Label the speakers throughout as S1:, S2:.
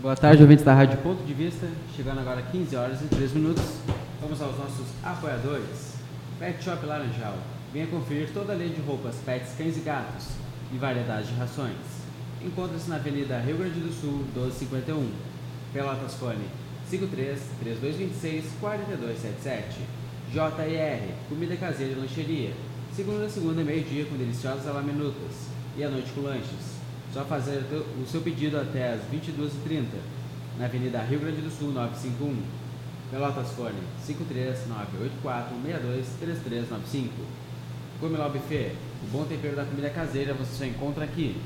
S1: Boa tarde, ouvintes da Rádio Ponto de Vista. Chegando agora 15 horas e 3 minutos. Vamos aos nossos apoiadores. Pet Shop Laranjal. Venha conferir toda a linha de roupas pets, cães e gatos e variedade de rações. Encontra-se na Avenida Rio Grande do Sul, 1251. Pelotas Fone 53 3226 4277. JR Comida caseira e lancheria. Segunda a segunda, meio-dia, com deliciosas alaminutas. E à noite com lanches. Só fazer o seu pedido até às 22h30, na Avenida Rio Grande do Sul, 951. Pelotas Fone 53984623395. Gomeló Buffet, o bom tempero da comida caseira você só encontra aqui.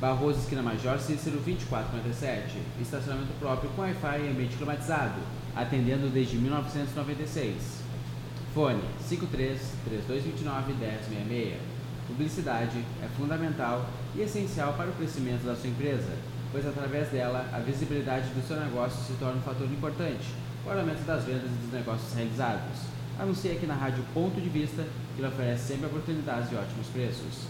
S1: Barroso Esquina Major Cícero 2457. Estacionamento próprio com Wi-Fi e ambiente climatizado, atendendo desde 1996. Fone 53 3229 1066. Publicidade é fundamental e essencial para o crescimento da sua empresa, pois através dela a visibilidade do seu negócio se torna um fator importante para o aumento das vendas e dos negócios realizados. Anuncie aqui na Rádio Ponto de Vista, que lhe oferece sempre oportunidades de ótimos preços.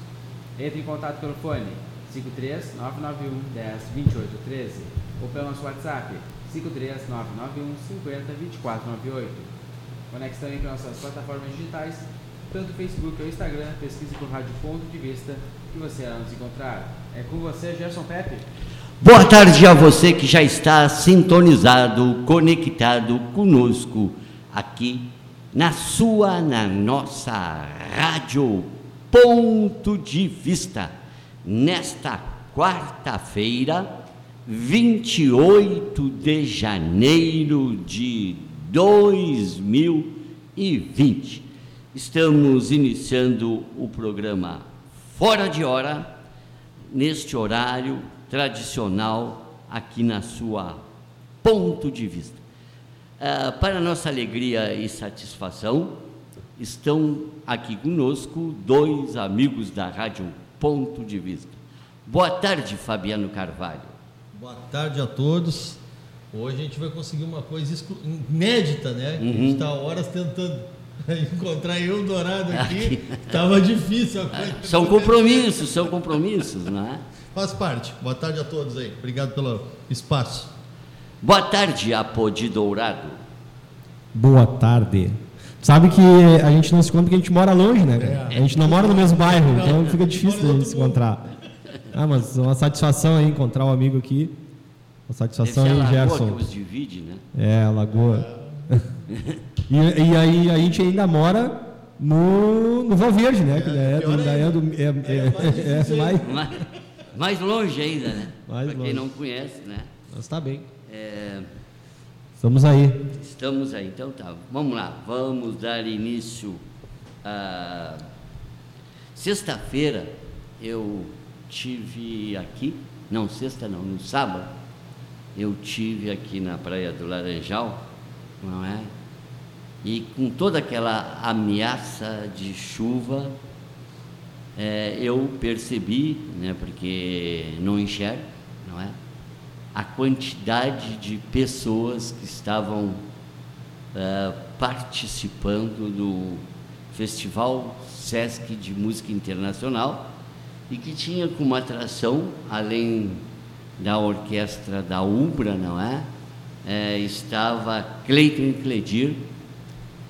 S1: Entre em contato pelo fone 53 991 10 28 13 ou pelo nosso WhatsApp 53 991 50 24 98. Conecte também para nossas plataformas digitais, tanto Facebook ou Instagram, pesquise por Rádio Ponto de Vista e você nos encontrar. É com você, Gerson Pepe.
S2: Boa tarde a você que já está sintonizado, conectado conosco aqui na sua, na nossa Rádio Ponto de Vista, nesta quarta-feira, 28 de janeiro de 2020. Estamos iniciando o programa Fora de Hora, neste horário tradicional aqui na sua Ponto de Vista. Uh, para nossa alegria e satisfação, estão aqui conosco dois amigos da Rádio Ponto de Vista. Boa tarde, Fabiano Carvalho.
S3: Boa tarde a todos. Hoje a gente vai conseguir uma coisa inédita, né? Uhum. A gente está horas tentando encontrar eu dourado aqui. Estava difícil a.
S2: São compromissos, são compromissos, não é?
S3: Faz parte. Boa tarde a todos aí. Obrigado pelo espaço.
S2: Boa tarde, Apodi Dourado.
S4: Boa tarde. Sabe que a gente não se encontra porque a gente mora longe, né? É. A gente não mora no mesmo bairro, então fica difícil a gente se encontrar. Ah, mas uma satisfação aí encontrar um amigo aqui. Uma satisfação aí, Gerson. Que
S2: os divide, né?
S4: É, a lagoa. E, e aí a gente ainda mora no, no Val Verde, né? Que é, do, é, do, é, é, é,
S2: mais, mais longe ainda, né? Para quem não conhece, né?
S4: Mas está bem. É... Estamos aí.
S2: Estamos aí, então tá. Vamos lá, vamos dar início a. Sexta-feira eu tive aqui, não, sexta não, no sábado, eu tive aqui na Praia do Laranjal, não é? E com toda aquela ameaça de chuva, é, eu percebi, né, porque não enxergo, não é? A quantidade de pessoas que estavam é, participando do Festival Sesc de Música Internacional e que tinha como atração, além da orquestra da Ubra, não é? É estava Cleiton Cledir,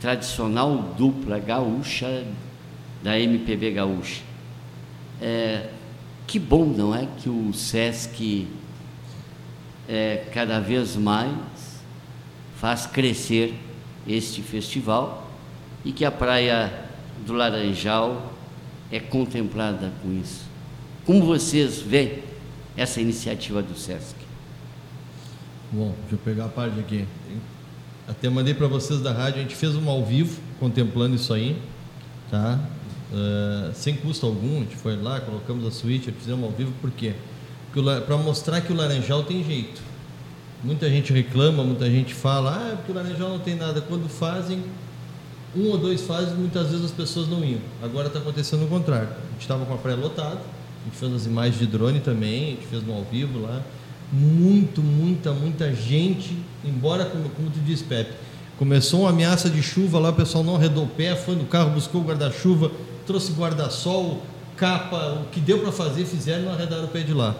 S2: tradicional dupla gaúcha da MPB gaúcha. É, que bom, não é, que o SESC é, cada vez mais faz crescer este festival e que a Praia do Laranjal é contemplada com isso. Como vocês veem essa iniciativa do SESC?
S3: Bom, deixa eu pegar a parte aqui. Até mandei para vocês da rádio, a gente fez um ao vivo contemplando isso aí, tá? Uh, sem custo algum, a gente foi lá, colocamos a suíte, fizemos ao vivo, por quê? Para mostrar que o Laranjal tem jeito. Muita gente reclama, muita gente fala, ah, é porque o Laranjal não tem nada. Quando fazem, um ou dois fazem, muitas vezes as pessoas não iam. Agora está acontecendo o contrário. A gente estava com a praia lotada, a gente fez as imagens de drone também, a gente fez no ao vivo lá. Muito, muita, muita gente, embora, como, como tu disse, Pepe, começou uma ameaça de chuva lá, o pessoal não arredou o pé, foi no carro, buscou o guarda-chuva, trouxe guarda-sol, capa, o que deu para fazer, fizeram e não arredaram o pé de lá.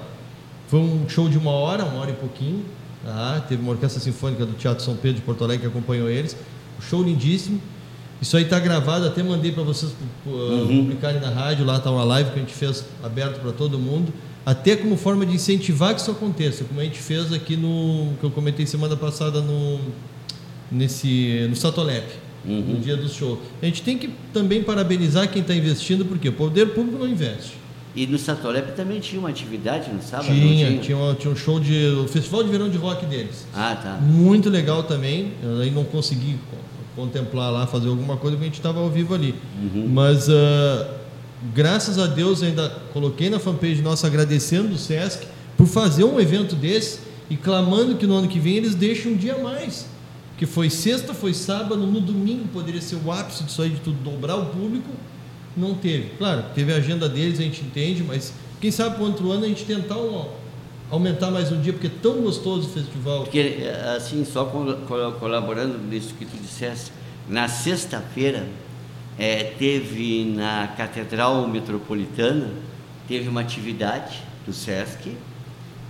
S3: Foi um show de uma hora, uma hora e pouquinho. Tá? Teve uma orquestra sinfônica do Teatro São Pedro de Porto Alegre que acompanhou eles. Um show lindíssimo. Isso aí está gravado, até mandei para vocês uh,
S2: Uhum.
S3: publicarem na rádio. Lá está uma live que a gente fez aberto para todo mundo. Até como forma de incentivar que isso aconteça, como a gente fez aqui no. que eu comentei semana passada no. nesse. no Satolep,
S2: Uhum.
S3: no dia do show. A gente tem que também parabenizar quem está investindo, porque o poder público não investe.
S2: E no Satolep também tinha uma atividade no sábado? não
S3: Tinha, tinha, um, tinha um show de. o Festival de Verão de Rock deles.
S2: Ah, tá.
S3: Muito legal também. Eu aí não consegui co- contemplar lá, fazer alguma coisa, porque a gente estava ao vivo ali. Mas ah, graças a Deus ainda coloquei na fanpage nossa agradecendo o Sesc por fazer um evento desse e clamando que no ano que vem eles deixem um dia a mais. Que foi sexta, foi sábado, no domingo poderia ser o ápice disso aí de tudo, dobrar o público. Não teve. Claro, teve a agenda deles, a gente entende, mas quem sabe para outro ano a gente tentar um- aumentar mais um dia, porque é tão gostoso o festival.
S2: Porque, assim, só col- col- colaborando nisso que tu disseste, na sexta-feira eh, teve na Catedral Metropolitana, teve uma atividade do SESC,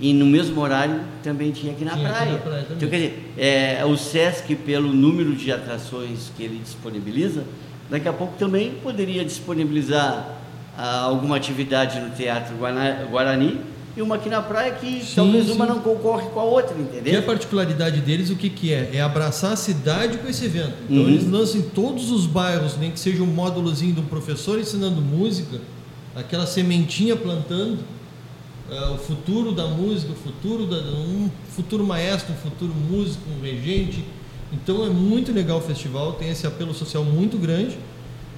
S2: e no mesmo horário também tinha aqui na
S3: Tinha aqui
S2: praia.
S3: na praia
S2: então, quer dizer, eh, o SESC, pelo número de atrações que ele disponibiliza, daqui a pouco também poderia disponibilizar ah, alguma atividade no Teatro Guarani e uma aqui na praia que
S3: Sim,
S2: talvez
S3: sim.
S2: uma não concorre com a outra,
S3: Que a
S2: entendeu?
S3: particularidade deles, o que, que é? É abraçar a cidade com esse evento. Então
S2: Uhum.
S3: eles lançam em todos os bairros, nem que seja um módulozinho de um professor ensinando música, aquela sementinha plantando, é, o futuro da música, o futuro da, um futuro maestro, um futuro músico, um regente. Então é muito legal o festival, tem esse apelo social muito grande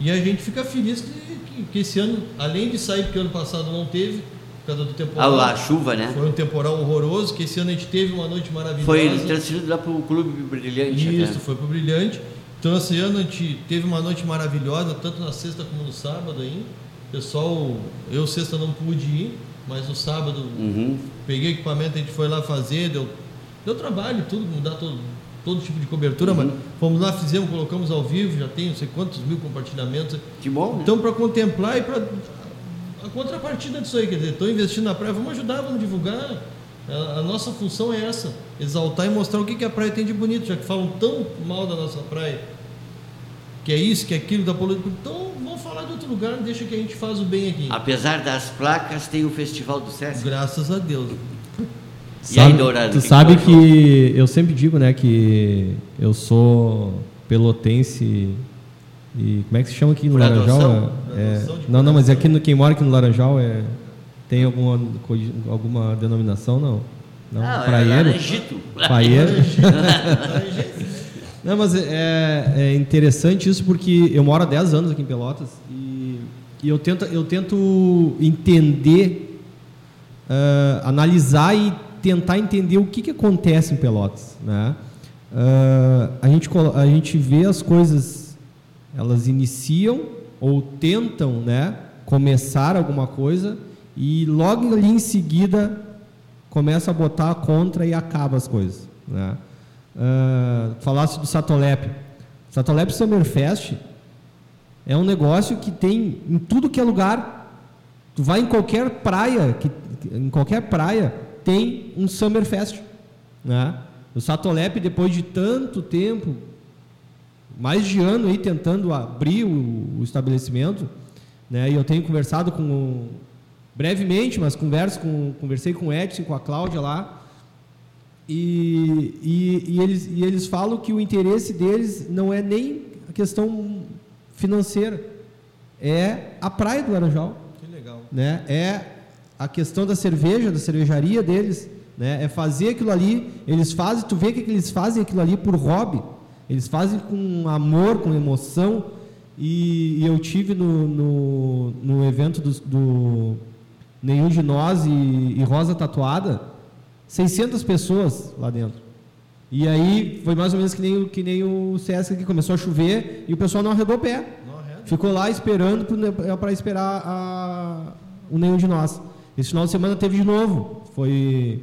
S3: e a gente fica feliz que, que, que esse ano, além de sair, porque ano passado não teve, causa do temporal.
S2: a chuva, né?
S3: Foi um temporal horroroso, que esse ano a gente teve uma noite maravilhosa.
S2: Foi transferido lá para o Clube Brilhante.
S3: Isso,
S2: até.
S3: foi pro Brilhante. Então esse ano a gente teve uma noite maravilhosa, tanto na sexta como no sábado aí. Pessoal, eu sexta não pude ir, mas no sábado
S2: Uhum.
S3: peguei equipamento, a gente foi lá fazer, deu, deu trabalho tudo, mudar todo, todo tipo de cobertura, mas fomos lá, fizemos, colocamos ao vivo, já tem não sei quantos mil compartilhamentos.
S2: Que bom, né?
S3: Então, para contemplar e para a contrapartida disso aí, quer dizer, estou investindo na praia, vamos ajudar, vamos divulgar. A, a nossa função é essa, exaltar e mostrar o que, que a praia tem de bonito, já que falam tão mal da nossa praia, que é isso, que é aquilo, da poluição. Então, vamos falar de outro lugar, deixa que a gente faz o bem aqui.
S2: Apesar das placas, tem o Festival do Sesc.
S3: Graças a Deus.
S2: E aí, Dourado?
S4: Tu
S2: que
S4: sabe
S2: achou?
S4: que eu sempre digo, né, que eu sou pelotense e como é que se chama aqui no
S2: Por
S4: Laranjal?
S2: adoção?
S4: É,
S3: Adoção
S4: não, não, mas é aqui no, quem mora aqui no Laranjal é tem alguma alguma denominação não? Não,
S2: Ah, é
S4: praieiro.
S2: Laranjito.
S4: Praieiro. Não, mas é, é interessante isso porque eu moro há 10 anos aqui em Pelotas e, e eu, tento, eu tento entender, ah, analisar e tentar entender o que, que acontece em Pelotas. Né? Ah, a, gente, a gente vê as coisas, elas iniciam ou tentam né, começar alguma coisa e logo ali em seguida começa a botar contra e acaba as coisas. Né? Ah, falasse do Satolep. Satolep Summerfest é um negócio que tem em tudo que é lugar. Tu vai em qualquer praia, que, em qualquer praia tem um Summerfest. Né? O Satolep, depois de tanto tempo, mais de ano aí tentando abrir o, o estabelecimento, né? E eu tenho conversado com brevemente, mas converso com, conversei com o Edson, com a Cláudia lá, e, e, e eles, e eles falam que o interesse deles não é nem a questão financeira, é a praia do Laranjal
S3: Que legal.
S4: né? É a questão da cerveja, da cervejaria deles, né? É fazer aquilo ali, eles fazem, tu vê que eles fazem aquilo ali por hobby, eles fazem com amor, com emoção. E, e eu tive no, no, no evento do, do Nenhum de Nós e, e Rosa Tatuada, 600 pessoas lá dentro. E aí foi mais ou menos que nem, o- que nem o Sesc que começou a chover e o pessoal não arredou o pé. Ficou lá esperando para esperar a, o nenhum de nós. Esse final de semana teve de novo. Foi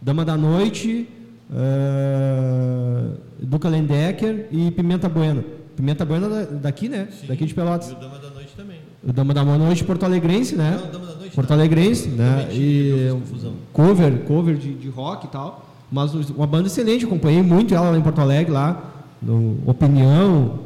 S4: Dama da Noite, uh, Duca Lendecker e Pimenta Buena. Pimenta Buena da- daqui, né?
S3: Sim.
S4: Daqui de
S3: E
S4: Pelotas.
S3: o Dama da Noite também.
S4: O Dama da Noite Porto Alegrense, né?
S3: Não, Dama da Noite
S4: Porto Alegrense, né? E cover, cover de, de rock e tal. Mas uma banda excelente, acompanhei muito ela lá em Porto Alegre, lá, no Opinião,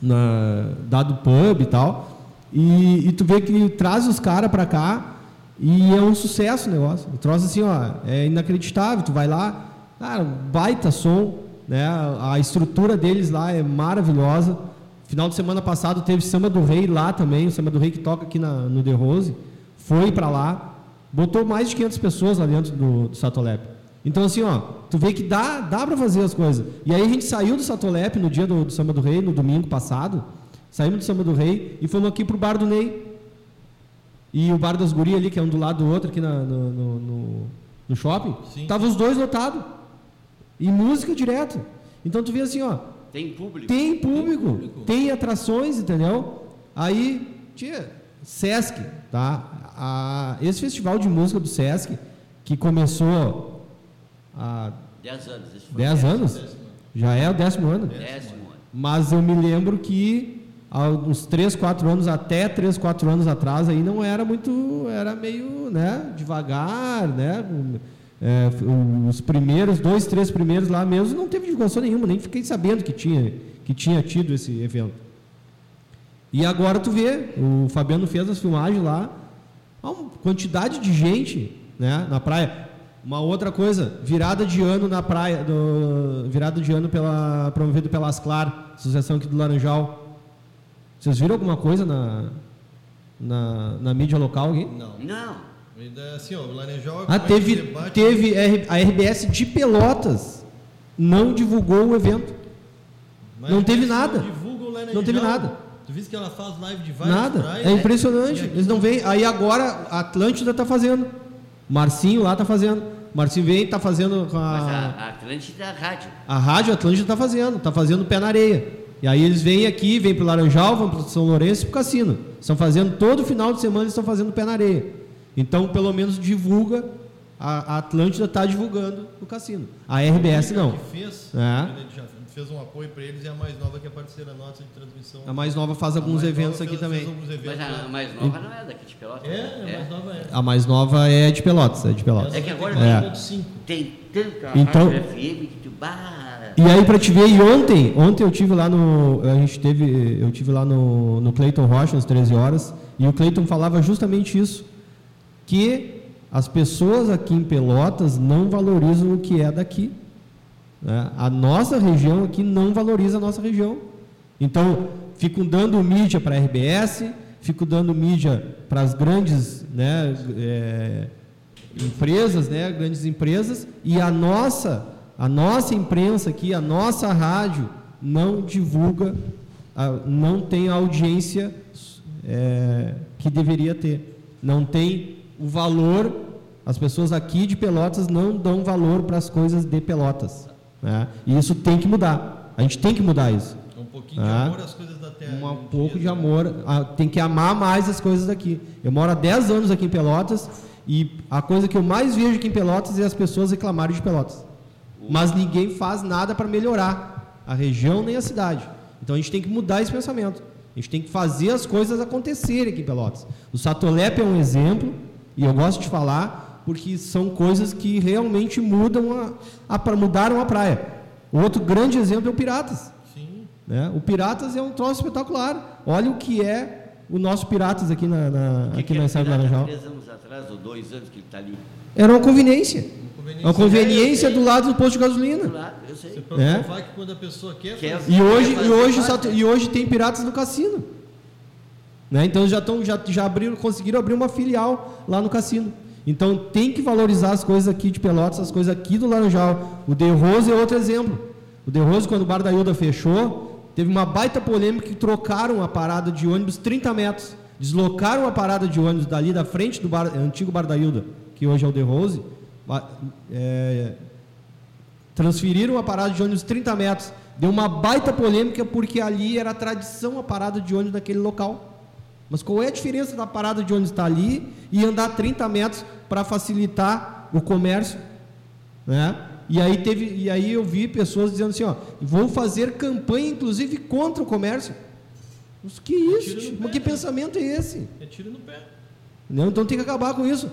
S4: na Dado Pub e tal. E, e tu vê que traz os caras pra cá e é um sucesso o negócio. O troço assim, ó, é inacreditável. Tu vai lá, cara, baita som, né? A estrutura deles lá é maravilhosa. Final de semana passado teve Samba do Rei lá também, o Samba do Rei que toca aqui na, no The Rose. Foi pra lá, botou mais de 500 pessoas lá dentro do, do Satolep. Então assim, ó, tu vê que dá, dá para fazer as coisas. E aí a gente saiu do Satolep no dia do, do Samba do Rei, no domingo passado. Saímos do Samba do Rei e fomos aqui pro Bar do Ney. E o Bar das Gurias ali, que é um do lado do outro aqui na- no, no, no- no shopping,
S3: Sim.
S4: tava os dois lotados. E música direto. Então tu vê assim, ó,
S2: Tem público.
S4: tem público, tem,
S3: público.
S4: atrações, entendeu? Aí, tia, Sesc, tá? A- esse festival de música do Sesc, que começou há
S2: 10 anos. Esse foi
S4: 10
S2: o
S4: anos, já é o décimo ano.
S2: Décimo ano.
S4: Mas eu me lembro que há uns 3, 4 anos, até 3, 4 anos atrás, aí não era muito, era meio, né, devagar, né? É, os primeiros, dois, três primeiros lá mesmo, não teve divulgação nenhuma, nem fiquei sabendo que tinha, que tinha tido esse evento. E agora tu vê, o Fabiano fez as filmagens lá, há uma quantidade de gente né, na praia. Uma outra coisa, virada de ano na praia, do, virada de ano pela, promovido pela Asclar, associação aqui do Laranjal. Vocês viram alguma coisa na, na, na mídia local aqui?
S3: Não.
S2: Não.
S3: Assim, ó, o Laranjal
S4: Ah, teve,
S3: debate-
S4: teve a RBS de Pelotas não divulgou o evento.
S3: Mas
S4: não teve nada.
S3: divulgam o Laranjal.
S4: Não teve nada.
S3: Tu viste que ela faz live de várias
S4: Nada.
S3: praias?
S4: É impressionante. Eles não vêm. Aí agora a Atlântida está fazendo. Marcinho lá está fazendo. Marcinho vem, está fazendo com
S2: Mas
S4: a,
S2: a, a Atlântida é a rádio.
S4: a Rádio Atlântida está fazendo, está fazendo pé na areia. E aí eles vêm aqui, vêm para o Laranjal, vão para São Lourenço e para o Cassino. Estão fazendo todo final de semana, eles estão fazendo pé na areia. Então, pelo menos divulga, a, a Atlântida está divulgando o Cassino. A RBS não.
S3: Que fez,
S4: É.
S3: a gente já fez um apoio para eles e a mais nova que é parceira nossa de transmissão.
S4: A mais nova faz alguns eventos aqui também.
S3: eventos,
S2: Mas a
S3: né?
S2: mais nova não é daqui de Pelotas.
S3: É,
S2: né?
S3: a mais nova é.
S4: A mais nova é de Pelotas, é de Pelotas.
S2: É que agora
S4: É.
S2: Tem tanta
S4: Então-
S2: FM que tu... Bah,
S4: E aí para te ver, e ontem, ontem eu tive lá no, a gente teve, eu tive lá no, no Cleiton Rocha às 13 horas, e o Cleiton falava justamente isso, que as pessoas aqui em Pelotas não valorizam o que é daqui. né? A nossa região aqui não valoriza a nossa região. Então, fico dando mídia para a RBS, fico dando mídia para as grandes né, é, empresas, né, grandes empresas, e a nossa, a nossa imprensa aqui, a nossa rádio, não divulga, não tem a audiência é, que deveria ter. Não tem o valor, as pessoas aqui de Pelotas não dão valor para as coisas de Pelotas. né? E isso tem que mudar. A gente tem que mudar isso.
S3: Um pouquinho
S4: Ah.
S3: de amor às coisas da terra.
S4: Um
S3: gente
S4: pouco de
S3: né?
S4: amor. Tem que amar mais as coisas daqui. Eu moro há 10 anos aqui em Pelotas e a coisa que eu mais vejo aqui em Pelotas é as pessoas reclamarem de Pelotas. Mas ninguém faz nada para melhorar a região nem a cidade. Então a gente tem que mudar esse pensamento. A gente tem que fazer as coisas acontecerem aqui em Pelotas. O Satolep é um exemplo, e eu gosto de falar, porque são coisas que realmente mudam a, a, mudaram a praia. Outro grande exemplo é o Piratas.
S3: Sim.
S4: Né? O Piratas é um troço espetacular. Olha o que é o nosso Piratas aqui na, na-
S2: que
S4: aqui
S2: que
S4: na
S2: é
S4: Estrada do
S2: pirata
S4: Laranjal.
S2: Três anos atrás, ou dois anos que ele está ali.
S4: Era uma conveniência. Uma conveniência
S2: É,
S4: do lado do posto de
S2: Do
S4: gasolina.
S2: lado, eu sei.
S3: Você pode
S4: É.
S3: provar que quando a pessoa quer,
S2: Quer
S3: fazer-
S4: E hoje,
S2: fazer
S4: e hoje, e hoje tem Piratas no cassino. Né? Então já, tão, já, já abriram, conseguiram abrir uma filial lá no cassino. Então tem que valorizar as coisas aqui de Pelotas, as coisas aqui do Laranjal. O De Rose é outro exemplo. O De Rose, quando o Bar da Ilda fechou, teve uma baita polêmica que trocaram a parada de ônibus 30 metros. Deslocaram a parada de ônibus dali da frente do bar, antigo Bar da Ilda, que hoje é o De Rose. é, transferiram a parada de ônibus 30 metros. Deu uma baita polêmica porque ali era tradição a parada de ônibus naquele local. Mas qual é a diferença da parada de ônibus estar ali e andar 30 metros para facilitar o comércio? Né? E aí teve, e aí eu vi pessoas dizendo assim, ó, vou fazer campanha inclusive contra o comércio. Mas que isso?
S3: No
S4: tio?
S3: pé,
S4: Mas que
S3: né?
S4: pensamento é esse?
S3: É tiro no pé.
S4: Entendeu? Então tem que acabar com isso.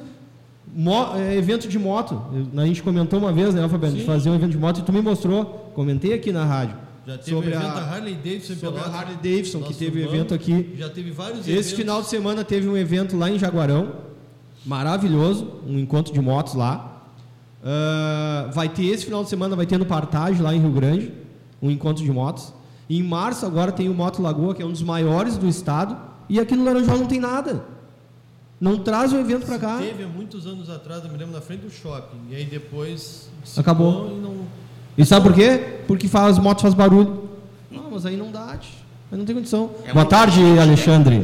S4: Mo- é, evento de moto. A gente comentou uma vez, né, Fabiano, de fazer um evento de moto e tu me mostrou. Comentei aqui na rádio.
S3: Já teve
S4: sobre
S3: evento
S4: a,
S3: da Harley Davidson
S4: sobre a
S3: Pelotas,
S4: Harley Davidson, que teve
S3: irmão.
S4: evento aqui.
S3: Já teve vários
S4: Esse
S3: eventos.
S4: final de semana teve um evento lá em Jaguarão, maravilhoso, um encontro de motos lá. Ah, vai ter esse final de semana, vai ter no Partage lá em Rio Grande, um encontro de motos. E em março agora tem o Moto Lagoa, que é um dos maiores do estado, e aqui no Laranjal não tem nada. Não traz o evento para cá.
S3: Teve há muitos anos atrás, eu me lembro, na frente do shopping. E aí depois...
S4: Acabou.
S3: E não...
S4: E sabe por quê? Porque faz moto faz barulho. Não, mas aí não dá, aí não tem condição.
S2: É
S4: Boa tarde, Alexandre.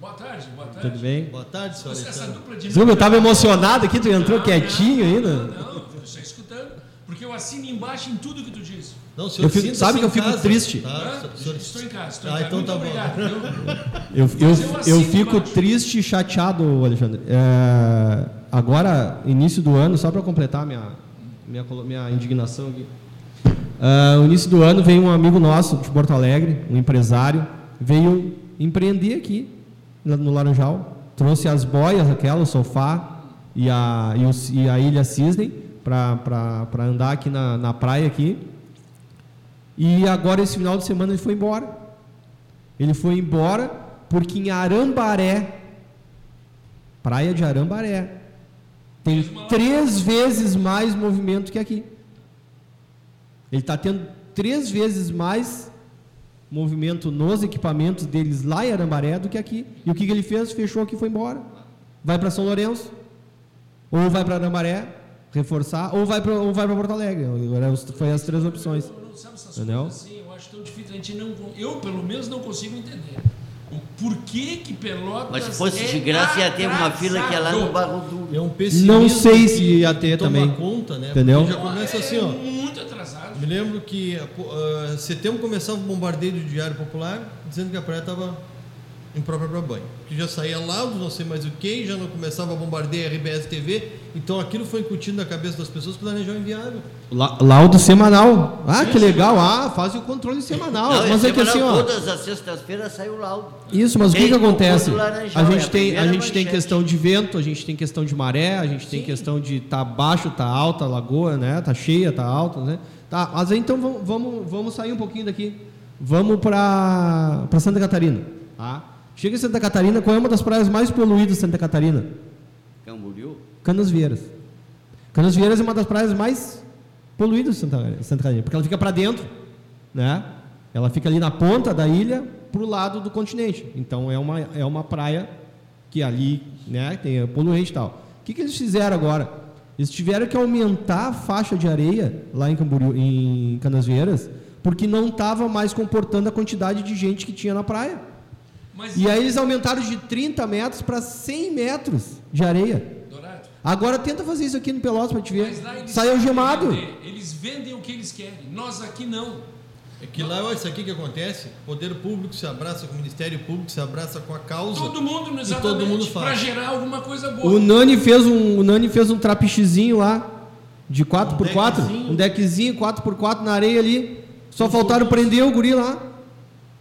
S5: Boa tarde, boa tarde.
S4: Tudo bem?
S3: Boa tarde, senhor
S5: Essa
S3: Alexandre.
S5: dupla de
S4: Você viu, eu tava
S5: número-
S4: emocionado aqui, tu entrou quietinho ainda.
S5: Não, não, eu estou escutando. Porque eu assino embaixo em tudo que tu diz.
S3: Não, senhor
S4: Eu fico- sabe que eu
S3: em
S4: fico
S3: casa,
S4: triste?
S3: Tá? Senhor-
S5: Estou em casa, estou em
S3: Ah,
S5: casa.
S3: então
S5: Muito
S3: tá bom.
S5: obrigado. viu?
S4: Eu, eu,
S5: Mas eu
S4: eu fico
S5: embaixo.
S4: triste e chateado, Alexandre. É, agora, início do ano, só para completar minha, minha, minha indignação aqui. Ah, no início do ano veio um amigo nosso de Porto Alegre, um empresário, veio empreender aqui no Laranjal. Trouxe as boias, aquela, o sofá e a, e, o- e a Ilha Cisne para andar aqui na, na praia aqui. E agora, esse final de semana, ele foi embora. Ele foi embora porque em Arambaré, praia de Arambaré, tem três vezes mais movimento que aqui. Ele está tendo três vezes mais movimento nos equipamentos deles lá em Arambaré do que aqui. E o que, que ele fez? Fechou aqui e foi embora. Vai para São Lourenço, ou vai para Arambaré, reforçar, ou vai para ou vai para Porto Alegre. Foi as três opções.
S5: Eu não sabe essas
S4: Entendeu?
S5: coisas assim, eu acho tão difícil. A gente não, eu, pelo menos, não consigo entender. O porquê que Pelotas.
S2: Mas se fosse
S5: é
S2: de graça, ia ter uma fila que é lá no. Barro do.
S3: É um pessimismo
S4: Não sei se ia ter também.
S3: conta, né?
S4: Entendeu?
S3: Porque já começa
S5: É
S3: assim, ó.
S5: Muito atrasado.
S3: Me lembro que ah, setembro começava o bombardeio do Diário Popular, dizendo que a praia estava imprópria para banho. Que já saía laudo, não sei mais o que, já não começava a bombardear a RBS TV. Então aquilo foi incutindo na cabeça das pessoas que o Laranjal é inviável.
S4: La- Laudo semanal. Ah, que legal. Ah, faz o controle semanal.
S2: Não,
S4: mas é que
S2: semanal,
S4: assim, ó.
S2: Todas as sextas-feiras sai o laudo.
S4: Isso, mas o que,
S2: Tem
S4: que acontece?
S2: Laranjal,
S4: A
S2: é
S4: gente
S2: a
S4: tem, a gente tem questão de vento, a gente tem questão de maré, a gente tem
S3: Sim.
S4: questão de tá baixo, tá alta a lagoa, né? Tá cheia, tá alta, né? Tá, mas aí então vamos, vamos, vamos sair um pouquinho daqui. Vamos para para Santa Catarina, tá? Chega em Santa Catarina, qual é uma das praias mais poluídas de Santa Catarina?
S2: Camboriú.
S4: Canas Vieiras. Canas Vieiras é uma das praias mais poluídas de Santa, Santa Catarina, porque ela fica para dentro, né? Ela fica ali na ponta da ilha, para o lado do continente. Então é uma, é uma praia que ali, né, tem poluente e tal. O que, que eles fizeram agora? Eles tiveram que aumentar a faixa de areia lá em Camboriú, em Canas Vieiras, porque não estava mais comportando a quantidade de gente que tinha na praia.
S5: Mas,
S4: E aí eles aumentaram de 30 metros para 100 metros de areia.
S5: Dourado,
S4: Agora tenta fazer isso aqui no Pelotas para te ver.
S5: mas lá eles
S4: Sai
S5: sabem
S4: algemado.
S5: vender. Eles vendem o que eles querem. Nós aqui não.
S3: É que lá, olha isso aqui que acontece, o poder público se abraça com o Ministério Público, se abraça com a causa.
S5: Todo mundo, exatamente,
S3: todo mundo
S5: para gerar alguma coisa boa.
S4: O Nani fez um, o Nani fez um trapichezinho lá de 4x4,
S3: deckzinho.
S4: um deckzinho 4x4 na areia ali. Só faltaram prender o guri lá.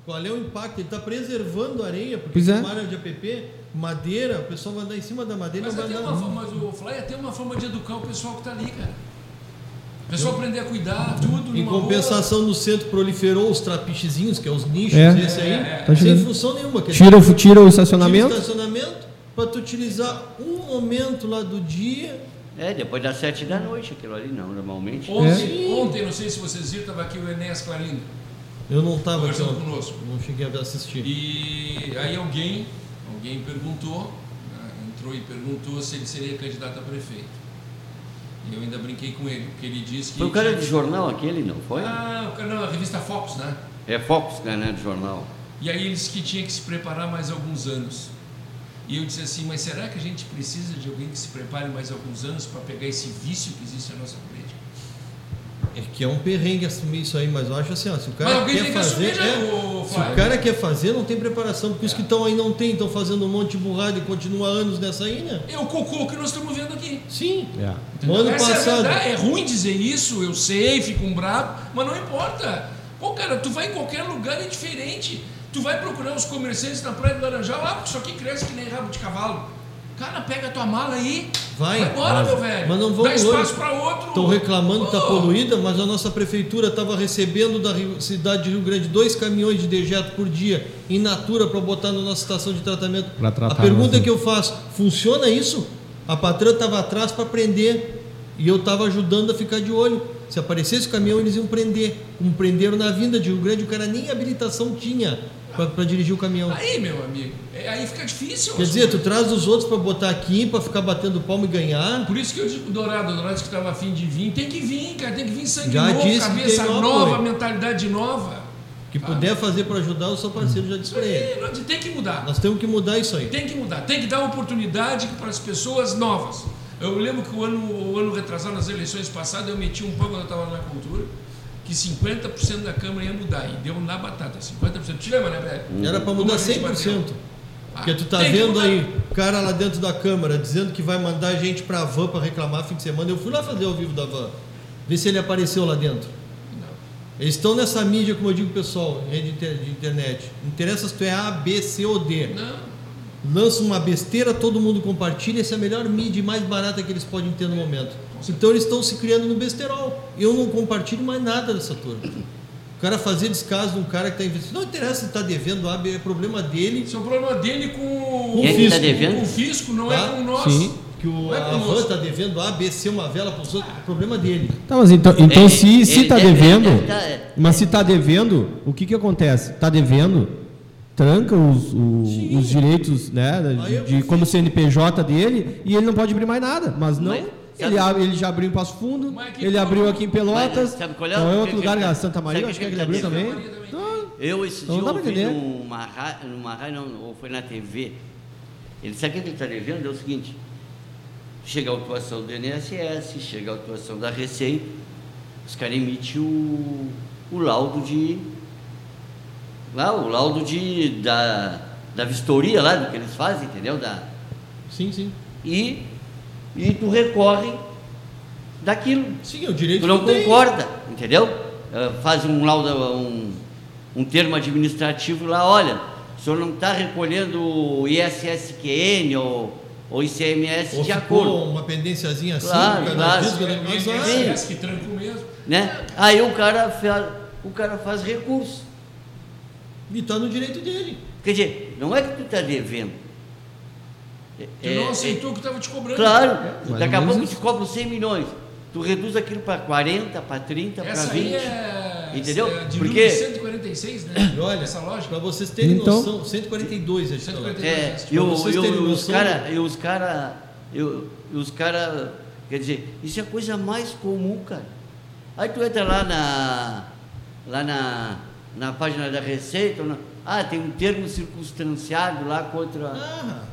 S3: Qual é o impacto? Ele está preservando a areia, porque
S4: Pois é.
S3: como área de APP, madeira, o pessoal vai andar em cima da madeira e
S5: Mas,
S3: não vai andar.
S5: uma, forma- mas o Fly tem uma forma de educar o pessoal que está ali, cara. O pessoal aprender a cuidar, tudo.
S3: Em compensação, no centro proliferaou os trapichezinhos, que é os nichos,
S4: É.
S3: esse aí,
S5: É, é.
S4: Tá
S3: sem função nenhuma. quer
S4: Tira,
S3: dizer,
S4: o- tira o
S3: tira
S4: estacionamento.
S3: o estacionamento para tu utilizar um momento lá do dia.
S2: É, depois das sete da noite, aquilo ali não, normalmente.
S5: Ontem,
S4: É.
S5: ontem, não sei se vocês viram, estava aqui o Enéas Clarindo.
S3: Eu não estava aqui,
S5: Conversando
S3: ó,
S5: conosco.
S3: não cheguei a assistir.
S5: E aí alguém, alguém perguntou, né, entrou e perguntou se ele seria candidato a prefeito. E eu ainda brinquei com ele, porque ele disse que.
S2: Foi o cara de jornal aquele, não foi?
S5: Ah, o cara, não, a revista Focus, né?
S2: É Fox, né, de jornal.
S5: E aí ele disse que tinha que se preparar mais alguns anos. E eu disse assim, mas será que a gente precisa de alguém que se prepare mais alguns anos para pegar esse vício que existe na nossa política?
S3: É que é um perrengue assumir isso aí, mas eu acho assim, ó, se o cara quer
S5: que
S3: fazer,
S5: assumir já,
S3: é,
S5: o
S3: se o cara quer fazer, não tem preparação, porque os
S5: É.
S3: que estão aí não tem, estão fazendo um monte de burrada e continua anos nessa aí, né?
S5: É o cocô que nós estamos vendo aqui.
S3: Sim.
S4: É.
S3: No ano
S5: Essa é,
S3: passado,
S5: verdade. é ruim dizer isso, eu sei, fico um bravo, mas não importa. Pô, cara, tu vai em qualquer lugar é diferente. Tu vai procurar os comerciantes na Praia do Laranjal, ah, porque isso aqui cresce que nem rabo de cavalo. Cara, pega a tua mala aí.
S3: Vai.
S5: embora, meu velho.
S3: Mas não vamos
S5: Dá espaço para outro.
S3: Estão reclamando que está
S5: Pô,
S3: poluída, mas a nossa prefeitura estava recebendo da Rio- cidade de Rio Grande dois caminhões de dejeto por dia in natura para botar na nossa estação de tratamento.
S4: Pra tratar
S3: a pergunta que eu faço, funciona isso? A patrã estava atrás para prender e eu estava ajudando a ficar de olho. Se aparecesse o caminhão, eles iam prender. Como prenderam na vinda de Rio Grande, o cara nem habilitação tinha para dirigir o caminhão.
S5: Aí, meu amigo, é- aí fica difícil.
S3: Quer dizer, tu traz os outros para botar aqui, para ficar batendo palma e ganhar.
S5: Por isso que eu digo Dourado, o Dourado que estava afim de vir, tem que vir, cara, tem que vir sangue
S3: Já
S5: novo, cabeça nova,
S3: apoio.
S5: mentalidade nova.
S3: Que puder fazer para ajudar, eu sou parceiro, já disse para ele.
S5: aí, não- tem que mudar.
S3: Nós temos que mudar isso aí.
S5: Tem que mudar, tem que dar oportunidade para as pessoas novas. Eu lembro que o ano, o ano retrasado, nas eleições passadas, eu meti um pão quando eu estava na cultura, que 50% da Câmara ia mudar, e deu na batata, 50%. Te lembra, né, velho?
S3: Era para mudar
S5: a gente
S3: 100%.
S5: bateu?
S3: Porque tu tá
S5: Tem
S3: vendo aí o cara lá dentro da Câmara dizendo que vai mandar gente pra van para reclamar fim de semana. Eu fui lá fazer ao vivo da van, ver se ele apareceu lá dentro.
S5: Não.
S3: Eles estão nessa mídia, como eu digo pessoal, rede de internet. Interessa se tu é A, B, C ou D.
S5: Não.
S3: Lança uma besteira, todo mundo compartilha. Essa é a melhor mídia e mais barata que eles podem ter no momento. Então eles estão se criando no besterol. Eu não compartilho mais nada dessa turma. O cara fazer descaso de um cara que está investindo. Não interessa se está devendo A, B, é problema dele.
S5: Isso é um problema dele com,
S3: o
S2: que tá
S3: fisco.
S2: devendo?
S5: com o fisco, não é
S3: Tá?
S5: com nós.
S4: Sim.
S3: Que o,
S5: Não é
S3: a
S5: conosco.
S3: van está devendo A, B, C, uma vela para os outros. É problema dele.
S4: Tá, mas então, então
S2: Ele-
S4: se, tá
S2: deve-
S4: devendo,
S2: tá-
S4: mas se tá devendo, o que que acontece? Tá devendo, tranca os, o- os direitos, né, de, de como CNPJ dele e ele não pode abrir mais nada. Mas não,
S2: Mas,
S4: ele, abre- ele já abriu em Passo Fundo, ele abriu aqui em Pelotas,
S2: Mas sabe qual é o-
S4: não é outro
S2: que-
S4: lugar,
S2: que-
S4: a Santa Maria, acho que
S2: que
S4: ele abriu
S2: devendo?
S4: também. Então,
S2: Eu esse
S4: Então
S2: dia ouvi numa rádio, numa rádio não, ou foi na TV. Ele sabe o que ele está devendo? É o seguinte, chega a autuação do INSS, chega a autuação da Receita, os caras emitem o, o laudo de. Lá, o laudo de, da, da vistoria lá, do que eles fazem, entendeu? Da,
S3: Sim, sim.
S2: e, e tu recorre daquilo.
S3: Sim, é o direito
S2: Tu não
S3: que tem.
S2: concorda, entendeu? Eh, Faz um laudo, um, um termo administrativo lá, olha, o senhor não está recolhendo o ISSQN ou, ou ICMS
S3: Ou
S2: de acordo,
S3: uma pendênciazinha assim,
S2: Claro,
S3: o cara
S2: claro.
S3: diz é
S2: Sim.
S5: Parece que tranca mesmo.
S2: né? Aí o cara, faz, o cara faz recurso.
S3: E está no direito dele.
S2: Quer dizer, não é que tu está devendo. É-
S5: Tu
S2: é-
S5: não
S2: é-
S5: aceitou o que estava te cobrando.
S2: Claro,
S4: Mais
S2: daqui a pouco te cobram 100 milhões. Tu reduz aquilo para 40, para 30, para
S5: Essa
S2: 20.
S5: aí é.
S2: Entendeu?
S5: É de
S2: Porque-
S5: 146, né?
S3: Olha,
S5: Essa lógica.
S3: para vocês terem
S4: Então-
S3: noção, 142 acho que tá lá.
S5: 142.
S2: É,
S5: Pra
S2: e, o-
S3: vocês
S2: e o-
S3: terem
S2: e os
S3: noção-
S2: caras, os cara, e o- e os cara, quer dizer, isso é a coisa mais comum, cara. Aí tu entra lá na, lá na, na página da Receita, na- ah, tem um termo circunstanciado lá contra.
S3: Ah,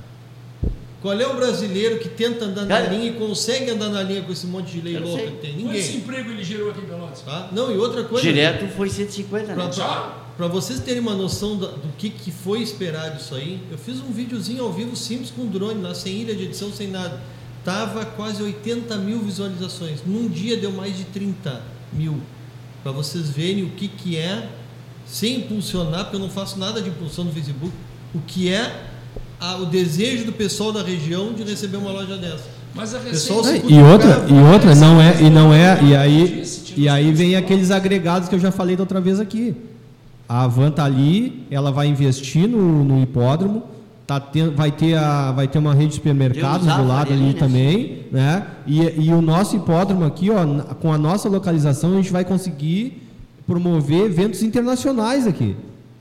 S3: qual é o brasileiro que tenta andar
S2: Cara-
S3: na linha e consegue andar na linha com esse monte de lei louca
S2: sei.
S3: que tem?
S5: Quantos
S3: Ninguém.
S5: emprego ele gerou aqui em Pelotas?
S3: Tá? Não, e outra coisa.
S2: Direto foi 150, né?
S5: Só?
S3: Para vocês terem uma noção da- do que, que foi esperado isso aí, eu fiz um videozinho ao vivo simples com drone, lá sem ilha de edição, sem nada. Tava quase 80 mil visualizações. Num dia deu mais de 30 mil. Para vocês verem o que, que é, sem impulsionar, porque eu não faço nada de impulsão no Facebook, o que é a- o desejo do pessoal da região de receber uma loja dessa.
S5: Mas a
S3: Pessoal,
S4: É, e outra, e outra, não é, e não é, e aí, e aí vem aqueles agregados que eu já falei da outra vez aqui. A Van tá ali, ela vai investir no, no hipódromo, tá ten- vai, ter a, vai ter uma rede de supermercados do lado ali
S2: né?
S4: também, né? E, e o nosso hipódromo aqui, ó, com a nossa localização, a gente vai conseguir promover eventos internacionais aqui.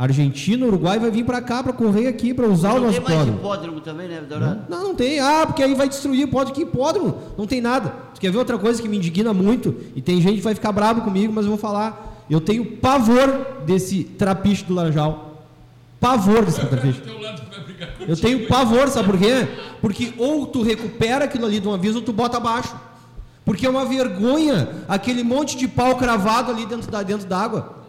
S4: Argentina, Uruguai vai vir para cá para correr aqui para usar o
S2: Não
S4: nosso
S2: tem mais
S4: hipódromo.
S2: hipódromo também, né, Dourado?
S4: Não, não tem. Ah, porque aí vai destruir. Pode que hipódromo. Não tem nada. Tu quer ver outra coisa que me indigna muito? E tem gente que vai ficar bravo comigo, mas eu vou falar. Eu tenho pavor desse trapiche do Laranjal. Pavor desse trapiche. Eu tenho pavor, sabe por quê? Porque ou tu recupera aquilo ali de uma vez ou tu bota abaixo. Porque é uma vergonha aquele monte de pau cravado ali dentro da dentro d'água.